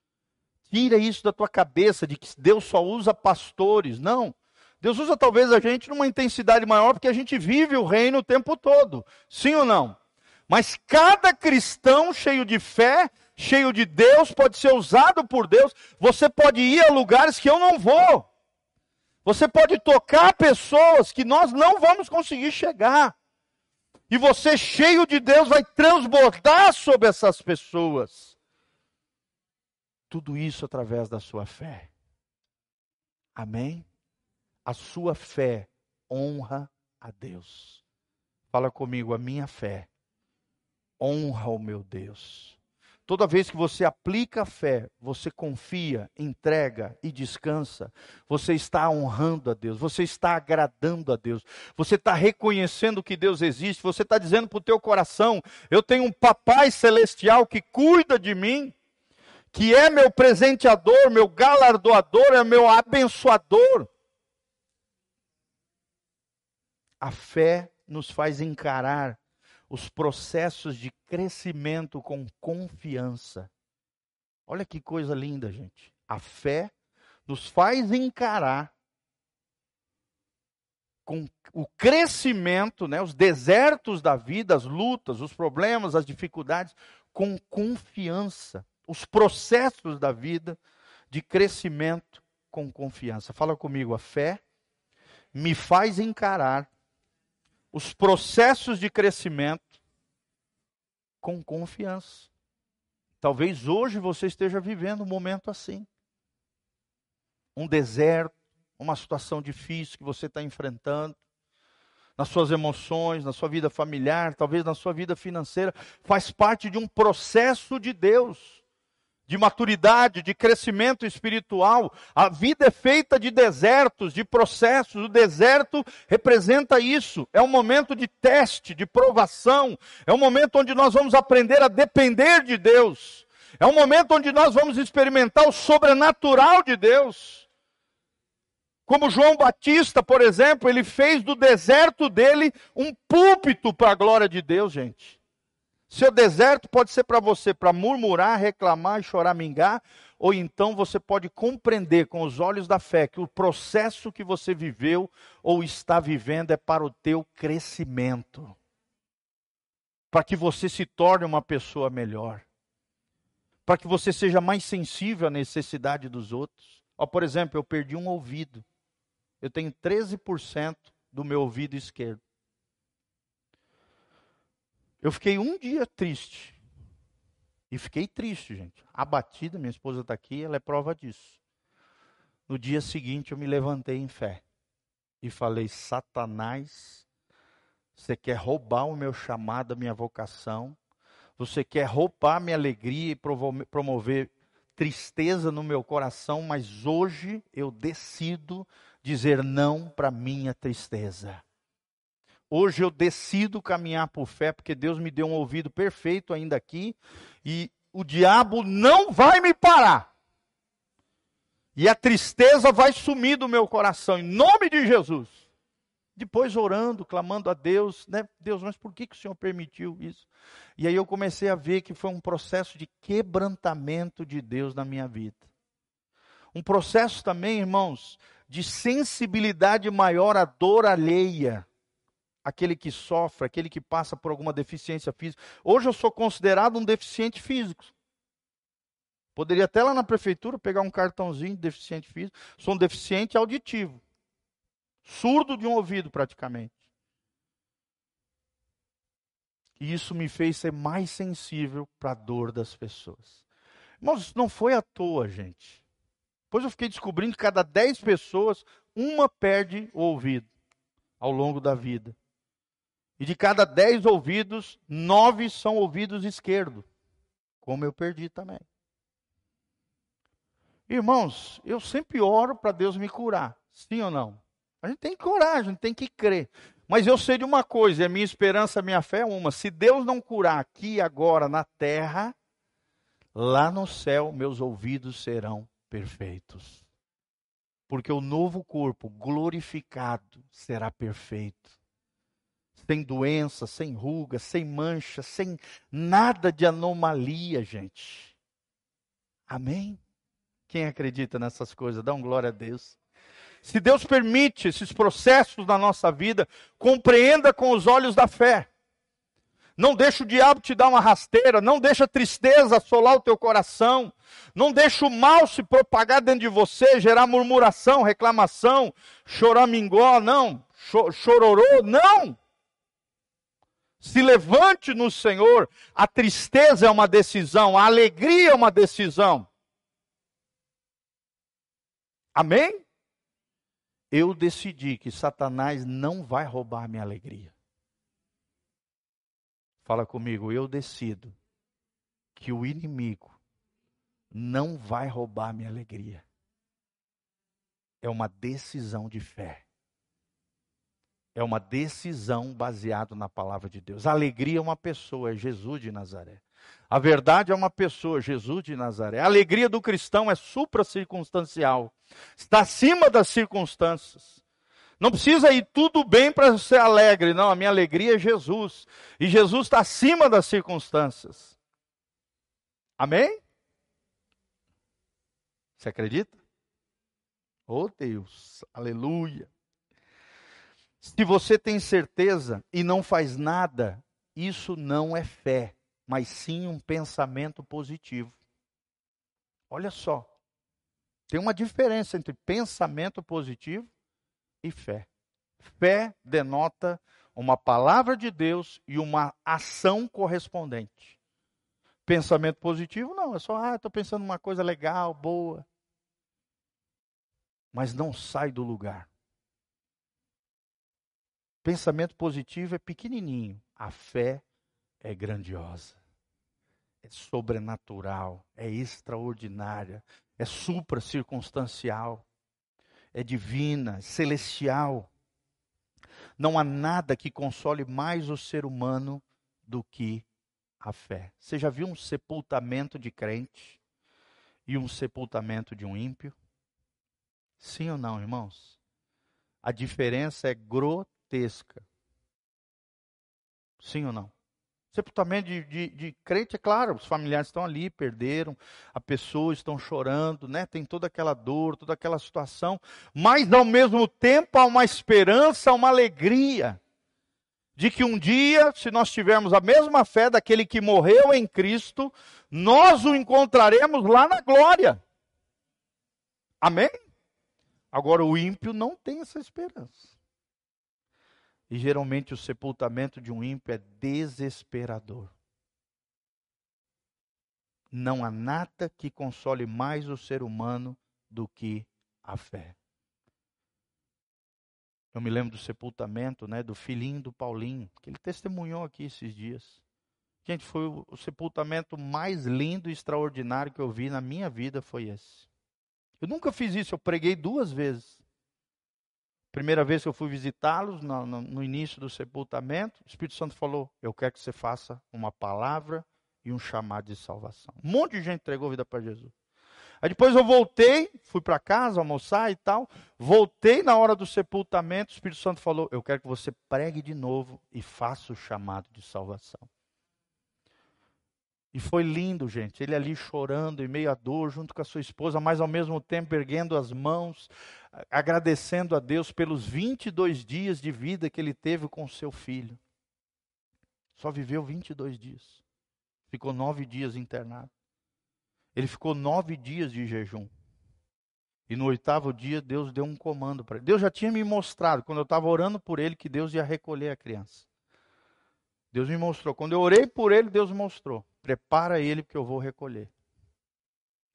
A: Tira isso da tua cabeça de que Deus só usa pastores. Não. Deus usa talvez a gente numa intensidade maior porque a gente vive o reino o tempo todo. Sim ou não? Mas cada cristão cheio de fé, cheio de Deus, pode ser usado por Deus. Você pode ir a lugares que eu não vou. Você pode tocar pessoas que nós não vamos conseguir chegar. E você, cheio de Deus, vai transbordar sobre essas pessoas. Tudo isso através da sua fé. Amém? A sua fé honra a Deus. Fala comigo, a minha fé honra o meu Deus. Toda vez que você aplica a fé, você confia, entrega e descansa, você está honrando a Deus, você está agradando a Deus, você está reconhecendo que Deus existe, você está dizendo para o teu coração: eu tenho um papai celestial que cuida de mim, que é meu presenteador, meu galardoador, é meu abençoador. A fé nos faz encarar os processos de crescimento com confiança. Olha que coisa linda, gente. A fé nos faz encarar com o crescimento, né, os desertos da vida, as lutas, os problemas, as dificuldades, com confiança. Os processos da vida de crescimento com confiança. Fala comigo, a fé me faz encarar os processos de crescimento com confiança. Talvez hoje você esteja vivendo um momento assim. Um deserto, uma situação difícil que você está enfrentando, nas suas emoções, na sua vida familiar, talvez na sua vida financeira, faz parte de um processo de Deus de maturidade, de crescimento espiritual. A vida é feita de desertos, de processos. O deserto representa isso. É um momento de teste, de provação. É um momento onde nós vamos aprender a depender de Deus. É um momento onde nós vamos experimentar o sobrenatural de Deus. Como João Batista, por exemplo, ele fez do deserto dele um púlpito para a glória de Deus, gente. Seu deserto pode ser para você para murmurar, reclamar e choramingar, ou então você pode compreender com os olhos da fé que o processo que você viveu ou está vivendo é para o teu crescimento. Para que você se torne uma pessoa melhor. Para que você seja mais sensível à necessidade dos outros. Ó, por exemplo, eu perdi um ouvido. Eu tenho 13% do meu ouvido esquerdo. Eu fiquei um dia triste. E fiquei triste, gente. Abatida, minha esposa está aqui, ela é prova disso. No dia seguinte eu me levantei em fé e falei: Satanás, você quer roubar o meu chamado, a minha vocação, você quer roubar minha alegria e promover tristeza no meu coração, mas hoje eu decido dizer não para minha tristeza. Hoje eu decido caminhar por fé, porque Deus me deu um ouvido perfeito ainda aqui, e o diabo não vai me parar. E a tristeza vai sumir do meu coração, em nome de Jesus. Depois orando, clamando a Deus, né? Deus, mas por que, que o Senhor permitiu isso? E aí eu comecei a ver que foi um processo de quebrantamento de Deus na minha vida. Um processo também, irmãos, de sensibilidade maior à dor alheia aquele que sofre, aquele que passa por alguma deficiência física. Hoje eu sou considerado um deficiente físico. Poderia até lá na prefeitura pegar um cartãozinho de deficiente físico. Sou um deficiente auditivo. Surdo de um ouvido, praticamente. E isso me fez ser mais sensível para a dor das pessoas. Mas não foi à toa, gente. Depois eu fiquei descobrindo que cada 10 pessoas, uma perde o ouvido ao longo da vida. E de cada dez ouvidos, nove são ouvidos esquerdos. Como eu perdi também. Irmãos, eu sempre oro para Deus me curar. Sim ou não? A gente tem orar, a gente tem que crer. Mas eu sei de uma coisa, e a minha esperança, a minha fé é uma. Se Deus não curar aqui agora na terra, lá no céu meus ouvidos serão perfeitos. Porque o novo corpo glorificado será perfeito sem doença, sem ruga, sem mancha, sem nada de anomalia, gente. Amém? Quem acredita nessas coisas, dá um glória a Deus. Se Deus permite esses processos na nossa vida, compreenda com os olhos da fé. Não deixa o diabo te dar uma rasteira, não deixa a tristeza assolar o teu coração, não deixa o mal se propagar dentro de você, gerar murmuração, reclamação, choramingó, não, chororô, não. Se levante no Senhor. A tristeza é uma decisão, a alegria é uma decisão. Amém? Eu decidi que Satanás não vai roubar minha alegria. Fala comigo, eu decido que o inimigo não vai roubar minha alegria. É uma decisão de fé é uma decisão baseada na palavra de Deus. A alegria é uma pessoa, é Jesus de Nazaré. A verdade é uma pessoa, Jesus de Nazaré. A alegria do cristão é supracircunstancial. Está acima das circunstâncias. Não precisa ir tudo bem para ser alegre. Não, a minha alegria é Jesus. E Jesus está acima das circunstâncias. Amém? Você acredita? Oh Deus, aleluia. Se você tem certeza e não faz nada, isso não é fé, mas sim um pensamento positivo. Olha só. Tem uma diferença entre pensamento positivo e fé. Fé denota uma palavra de Deus e uma ação correspondente. Pensamento positivo não, é só, ah, estou pensando uma coisa legal, boa. Mas não sai do lugar. Pensamento positivo é pequenininho, a fé é grandiosa, é sobrenatural, é extraordinária, é supra-circunstancial, é divina, celestial. Não há nada que console mais o ser humano do que a fé. Você já viu um sepultamento de crente e um sepultamento de um ímpio? Sim ou não, irmãos? A diferença é grotesca gigantesca. Sim ou não? Sepultamento de, de, de, crente, é claro, os familiares estão ali, perderam, a pessoa estão chorando, né? tem toda aquela dor, toda aquela situação, mas ao mesmo tempo há uma esperança, uma alegria, de que um dia, se nós tivermos a mesma fé daquele que morreu em Cristo, nós o encontraremos lá na glória. Amém? Agora o ímpio não tem essa esperança. E geralmente o sepultamento de um ímpio é desesperador. Não há nada que console mais o ser humano do que a fé. Eu me lembro do sepultamento, né, do filhinho do Paulinho, que ele testemunhou aqui esses dias. Gente, foi o, o sepultamento mais lindo e extraordinário que eu vi na minha vida foi esse. Eu nunca fiz isso, eu preguei duas vezes. Primeira vez que eu fui visitá-los, no, no, no, início do sepultamento, o Espírito Santo falou: Eu quero que você faça uma palavra e um chamado de salvação. Um monte de gente entregou a vida para Jesus. Aí depois eu voltei, fui para casa almoçar e tal. Voltei na hora do sepultamento, o Espírito Santo falou: Eu quero que você pregue de novo e faça o chamado de salvação. E foi lindo, gente. Ele ali chorando, em meio à dor, junto com a sua esposa, mas ao mesmo tempo erguendo as mãos, agradecendo a Deus pelos 22 dias de vida que ele teve com seu filho. Só viveu 22 dias. Ficou nove dias internado. Ele ficou nove dias de jejum. E no oitavo dia, Deus deu um comando para ele. Deus já tinha me mostrado, quando eu estava orando por ele, que Deus ia recolher a criança. Deus me mostrou. Quando eu orei por ele, Deus mostrou. Prepara ele porque eu vou recolher.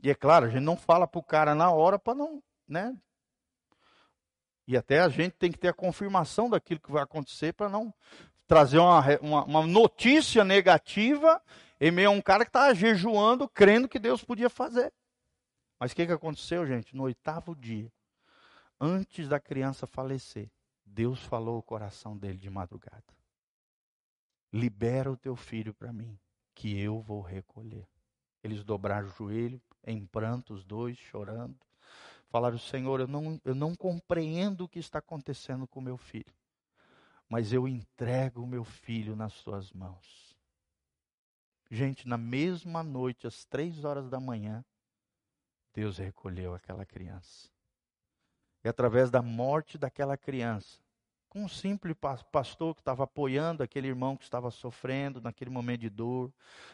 A: E é claro, a gente não fala para o cara na hora para não, né? E até a gente tem que ter a confirmação daquilo que vai acontecer para não trazer uma, uma, uma, notícia negativa em meio a um cara que está jejuando, crendo que Deus podia fazer. Mas o que, que aconteceu, gente? No oitavo dia, antes da criança falecer, Deus falou o coração dele de madrugada libera o teu filho para mim, que eu vou recolher. Eles dobraram o joelho, em pranto, os dois, chorando. Falaram, Senhor, eu não, eu não compreendo o que está acontecendo com meu filho, mas eu entrego o meu filho nas suas mãos. Gente, na mesma noite, às três horas da manhã, Deus recolheu aquela criança. E através da morte daquela criança, com um simples pastor que estava apoiando aquele irmão que estava sofrendo naquele momento de dor,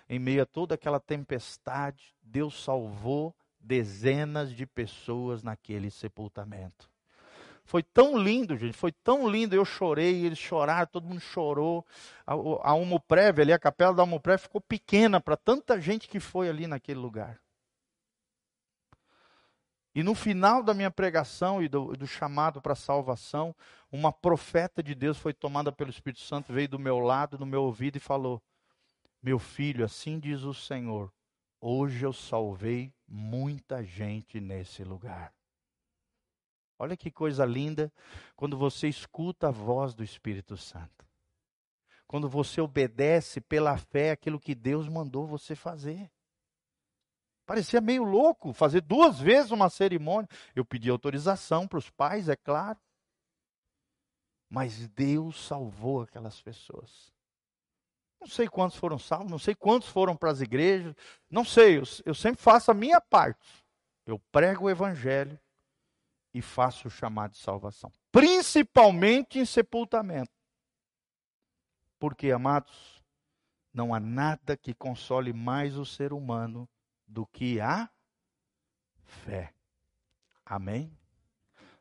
A: em meio a toda aquela tempestade, Deus salvou dezenas de pessoas naquele sepultamento. Foi tão lindo, gente, foi tão lindo. Eu chorei, eles choraram, todo mundo chorou. A, a Umuprev ali, a capela da Umuprev ficou pequena para tanta gente que foi ali naquele lugar. E no final da minha pregação e do, do chamado para salvação, uma profeta de Deus foi tomada pelo Espírito Santo, veio do meu lado, no meu ouvido e falou: Meu filho, assim diz o Senhor, hoje eu salvei muita gente nesse lugar. Olha que coisa linda quando você escuta a voz do Espírito Santo. Quando você obedece pela fé aquilo que Deus mandou você fazer. Parecia meio louco fazer duas vezes uma cerimônia. Eu pedi autorização para os pais, é claro. Mas Deus salvou aquelas pessoas. Não sei quantos foram salvos, não sei quantos foram para as igrejas, não sei, eu, eu sempre faço a minha parte. Eu prego o evangelho e faço o chamado de salvação, principalmente em sepultamento. Porque, amados, não há nada que console mais o ser humano do que a fé. Amém?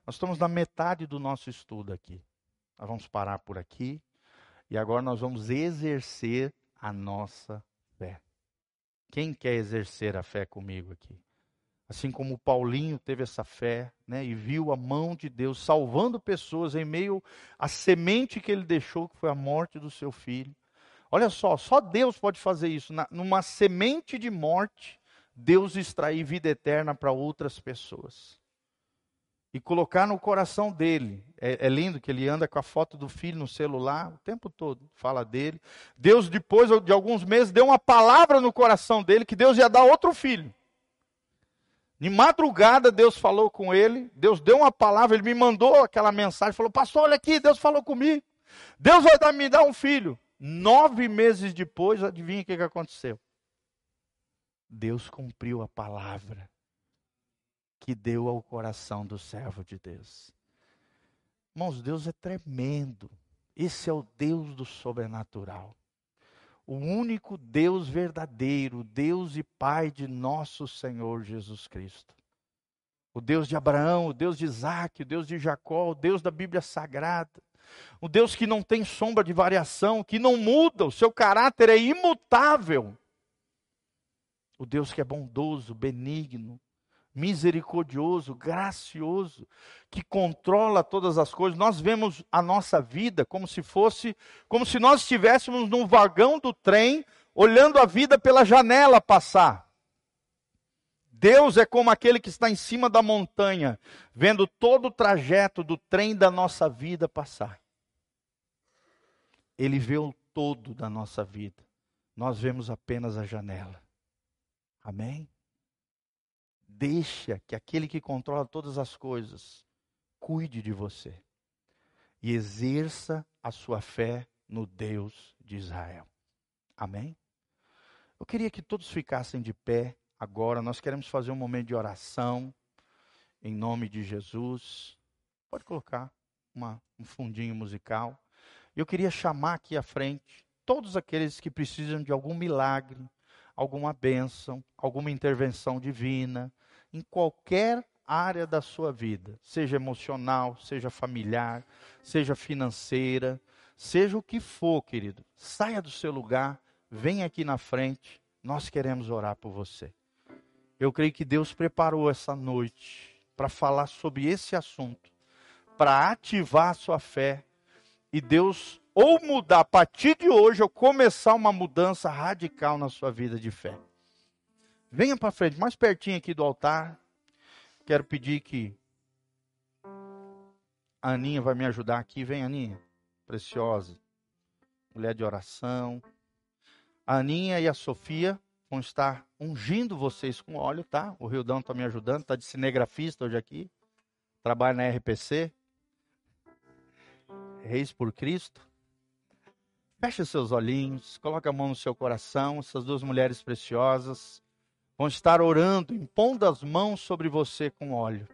A: Nós estamos na metade do nosso estudo aqui. Nós vamos parar por aqui e agora nós vamos exercer a nossa fé. Quem quer exercer a fé comigo aqui? Assim como Paulinho teve essa fé, né, e viu a mão de Deus salvando pessoas em meio à semente que ele deixou, que foi a morte do seu filho. Olha só, só Deus pode fazer isso. Na, numa semente de morte, Deus extrair vida eterna para outras pessoas. E colocar no coração dele. É, é, lindo que ele anda com a foto do filho no celular o tempo todo, fala dele. Deus, depois de alguns meses, deu uma palavra no coração dele que Deus ia dar outro filho. De madrugada, Deus falou com ele, Deus deu uma palavra, ele me mandou aquela mensagem, falou: Pastor, olha aqui, Deus falou comigo. Deus vai dar, me dar um filho. Nove meses depois, adivinha o que, que aconteceu? Deus cumpriu a palavra que deu ao coração do servo de Deus. Irmãos, Deus é tremendo. Esse é o Deus do sobrenatural. O único Deus verdadeiro, Deus e Pai de nosso Senhor Jesus Cristo. O Deus de Abraão, o Deus de Isaac, o Deus de Jacó, o Deus da Bíblia Sagrada. O Deus que não tem sombra de variação, que não muda, o seu caráter é imutável. O Deus que é bondoso, benigno, misericordioso, gracioso, que controla todas as coisas. Nós vemos a nossa vida como se fosse, como se nós estivéssemos num vagão do trem, olhando a vida pela janela passar. Deus é como aquele que está em cima da montanha, vendo todo o trajeto do trem da nossa vida passar. Ele vê o todo da nossa vida. Nós vemos apenas a janela. Amém? Deixa que aquele que controla todas as coisas cuide de você e exerça a sua fé no Deus de Israel. Amém? Eu queria que todos ficassem de pé agora. Nós queremos fazer um momento de oração em nome de Jesus. Pode colocar uma, um fundinho musical. Eu queria chamar aqui à frente todos aqueles que precisam de algum milagre, alguma bênção, alguma intervenção divina, em qualquer área da sua vida, seja emocional, seja familiar, seja financeira, seja o que for, querido. Saia do seu lugar, venha aqui na frente, nós queremos orar por você. Eu creio que Deus preparou essa noite para falar sobre esse assunto, para ativar a sua fé e Deus ou mudar a partir de hoje ou começar uma mudança radical na sua vida de fé. Venha para frente, mais pertinho aqui do altar. Quero pedir que a Aninha vai me ajudar aqui. Vem, Aninha, preciosa, mulher de oração. A Aninha e a Sofia vão estar ungindo vocês com óleo, tá? O Rildão está me ajudando, está de cinegrafista hoje aqui. Trabalha na RPC. Reis por Cristo. Feche seus olhinhos, coloque a mão no seu coração, essas duas mulheres preciosas vão estar orando, impondo as mãos sobre você com óleo.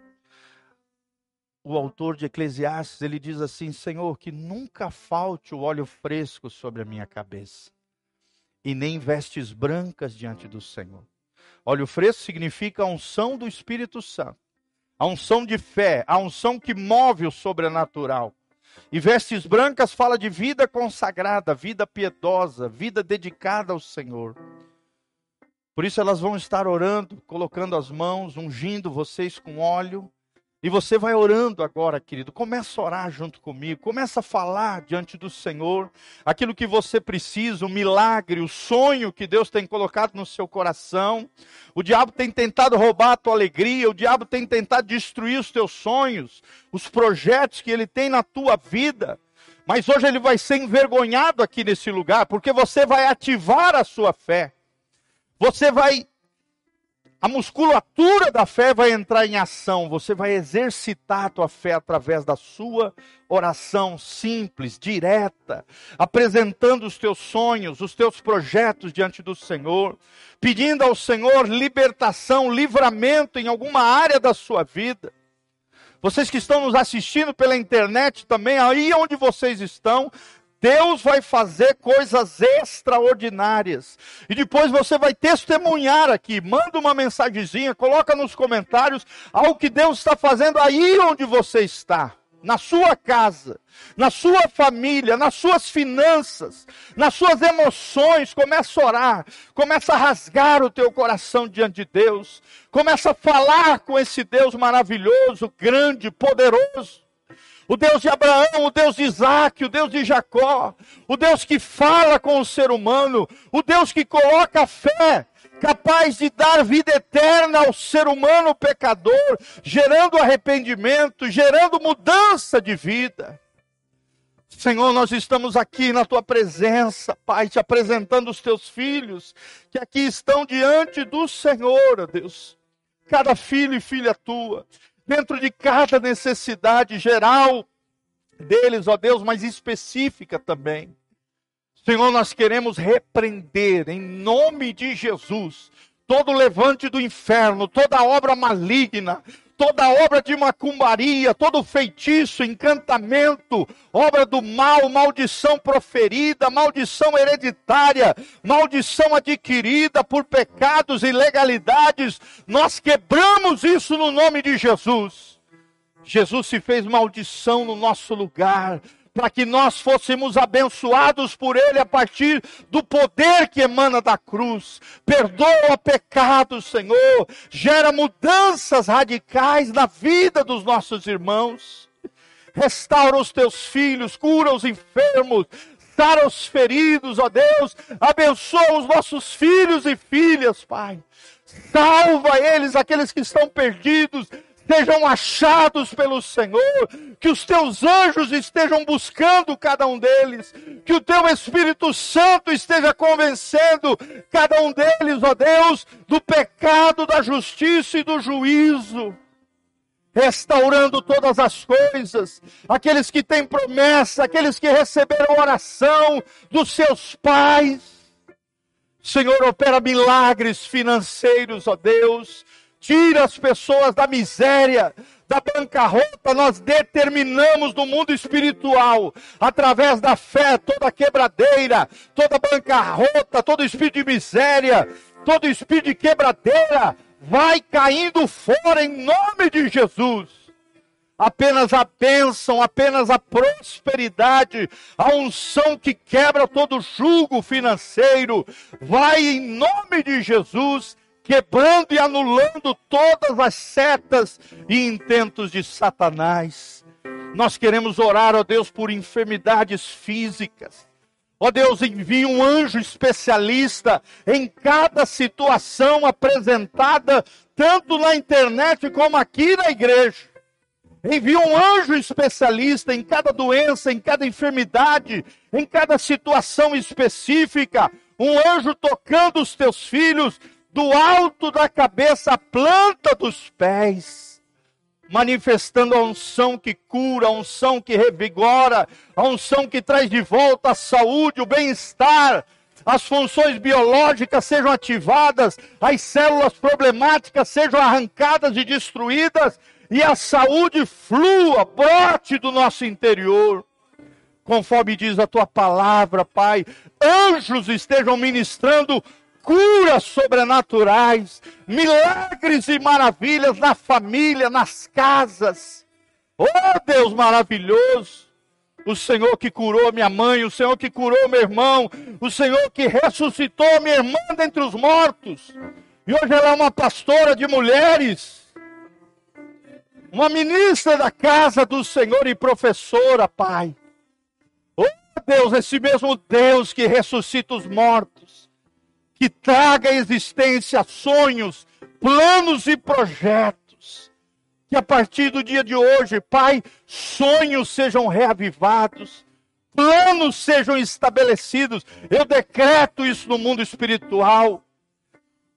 A: O autor de Eclesiastes, ele diz assim: Senhor, que nunca falte o óleo fresco sobre a minha cabeça, e nem vestes brancas diante do Senhor. Óleo fresco significa a unção do Espírito Santo, a unção de fé, a unção que move o sobrenatural. E vestes brancas fala de vida consagrada, vida piedosa, vida dedicada ao Senhor. Por isso elas vão estar orando, colocando as mãos, ungindo vocês com óleo. E você vai orando agora, querido. Começa a orar junto comigo. Começa a falar diante do Senhor aquilo que você precisa, o milagre, o sonho que Deus tem colocado no seu coração. O diabo tem tentado roubar a tua alegria, o diabo tem tentado destruir os teus sonhos, os projetos que ele tem na tua vida. Mas hoje ele vai ser envergonhado aqui nesse lugar, porque você vai ativar a sua fé. Você vai a musculatura da fé vai entrar em ação, você vai exercitar a tua fé através da sua oração simples, direta, apresentando os teus sonhos, os teus projetos diante do Senhor, pedindo ao Senhor libertação, livramento em alguma área da sua vida. Vocês que estão nos assistindo pela internet também, aí onde vocês estão, Deus vai fazer coisas extraordinárias. E depois você vai testemunhar aqui. Manda uma mensagenzinha, coloca nos comentários algo que Deus está fazendo aí onde você está. Na sua casa, na sua família, nas suas finanças, nas suas emoções, começa a orar, começa a rasgar o teu coração diante de Deus, começa a falar com esse Deus maravilhoso, grande, poderoso o Deus de Abraão, o Deus de Isaac, o Deus de Jacó, o Deus que fala com o ser humano, o Deus que coloca fé, capaz de dar vida eterna ao ser humano pecador, gerando arrependimento, gerando mudança de vida. Senhor, nós estamos aqui na tua presença, Pai, te apresentando os teus filhos, que aqui estão diante do Senhor, ó Deus. Cada filho e filha tua, dentro de cada necessidade geral deles, ó Deus, mas específica também. Senhor, nós queremos repreender em nome de Jesus todo levante do inferno, toda obra maligna, toda obra de macumbaria, todo feitiço, encantamento, obra do mal, maldição proferida, maldição hereditária, maldição adquirida por pecados e ilegalidades, nós quebramos isso no nome de Jesus. Jesus se fez maldição no nosso lugar, para que nós fôssemos abençoados por Ele a partir do poder que emana da cruz. Perdoa pecados, Senhor, gera mudanças radicais na vida dos nossos irmãos. Restaura os teus filhos, cura os enfermos, sara os feridos, ó Deus, abençoa os nossos filhos e filhas, Pai. Salva eles, aqueles que estão perdidos, sejam achados pelo Senhor, que os teus anjos estejam buscando cada um deles, que o teu Espírito Santo esteja convencendo cada um deles, ó Deus, do pecado, da justiça e do juízo. Restaurando todas as coisas, aqueles que têm promessa, aqueles que receberam oração dos seus pais. Senhor, opera milagres financeiros, ó Deus, tira as pessoas da miséria, da bancarrota, nós determinamos no mundo espiritual, através da fé, toda quebradeira, toda bancarrota, todo espírito de miséria, todo espírito de quebradeira, vai caindo fora em nome de Jesus. Apenas a bênção, apenas a prosperidade, a unção que quebra todo jugo financeiro, vai em nome de Jesus quebrando e anulando todas as setas e intentos de Satanás. Nós queremos orar, ó Deus, por enfermidades físicas. Ó Deus, envie um anjo especialista em cada situação apresentada, tanto na internet como aqui na igreja. Envie um anjo especialista em cada doença, em cada enfermidade, em cada situação específica. Um anjo tocando os teus filhos, do alto da cabeça à planta dos pés, manifestando a unção que cura, a unção que revigora, a unção que traz de volta a saúde, o bem-estar, as funções biológicas sejam ativadas, as células problemáticas sejam arrancadas e destruídas, e a saúde flua, brote do nosso interior. Conforme diz a tua palavra, Pai, anjos estejam ministrando curas sobrenaturais, milagres e maravilhas na família, nas casas. Oh Deus maravilhoso! O Senhor que curou minha mãe, o Senhor que curou meu irmão, o Senhor que ressuscitou minha irmã dentre os mortos. E hoje ela é uma pastora de mulheres, uma ministra da casa do Senhor e professora, Pai. Oh Deus, esse mesmo Deus que ressuscita os mortos que traga à existência sonhos, planos e projetos. Que a partir do dia de hoje, Pai, sonhos sejam reavivados, planos sejam estabelecidos. Eu decreto isso no mundo espiritual.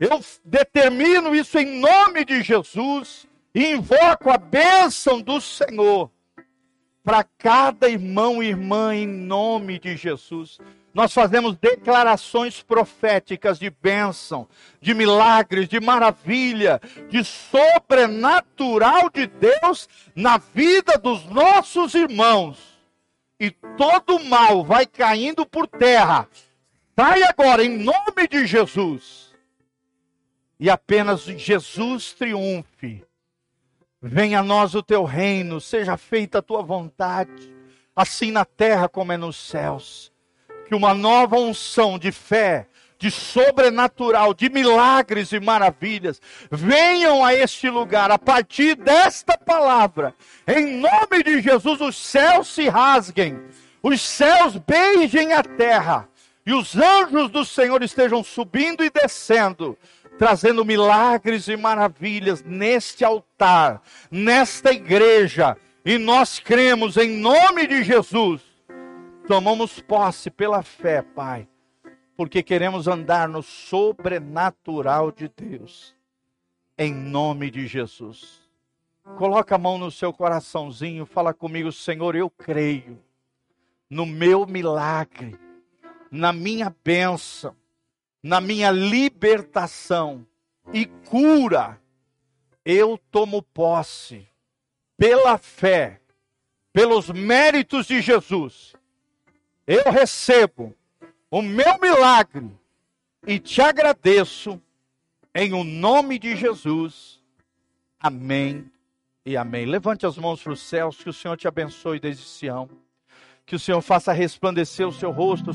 A: Eu determino isso em nome de Jesus e invoco a bênção do Senhor para cada irmão e irmã em nome de Jesus nós fazemos declarações proféticas de bênção, de milagres, de maravilha, de sobrenatural de Deus na vida dos nossos irmãos. E todo mal vai caindo por terra. Sai agora em nome de Jesus. E apenas Jesus triunfe. Venha a nós o teu reino, seja feita a tua vontade, assim na terra como é nos céus que uma nova unção de fé, de sobrenatural, de milagres e maravilhas, venham a este lugar a partir desta palavra. Em nome de Jesus, os céus se rasguem, os céus beijem a terra e os anjos do Senhor estejam subindo e descendo, trazendo milagres e maravilhas neste altar, nesta igreja. E nós cremos em nome de Jesus tomamos posse pela fé, Pai, porque queremos andar no sobrenatural de Deus, em nome de Jesus. Coloca a mão no seu coraçãozinho, fala comigo, Senhor, eu creio no meu milagre, na minha bênção, na minha libertação e cura. Eu tomo posse, pela fé, pelos méritos de Jesus, eu recebo o meu milagre e te agradeço em o nome de Jesus. Amém e amém. Levante as mãos para os céus, que o Senhor te abençoe desde Sião. Que o Senhor faça resplandecer o seu rosto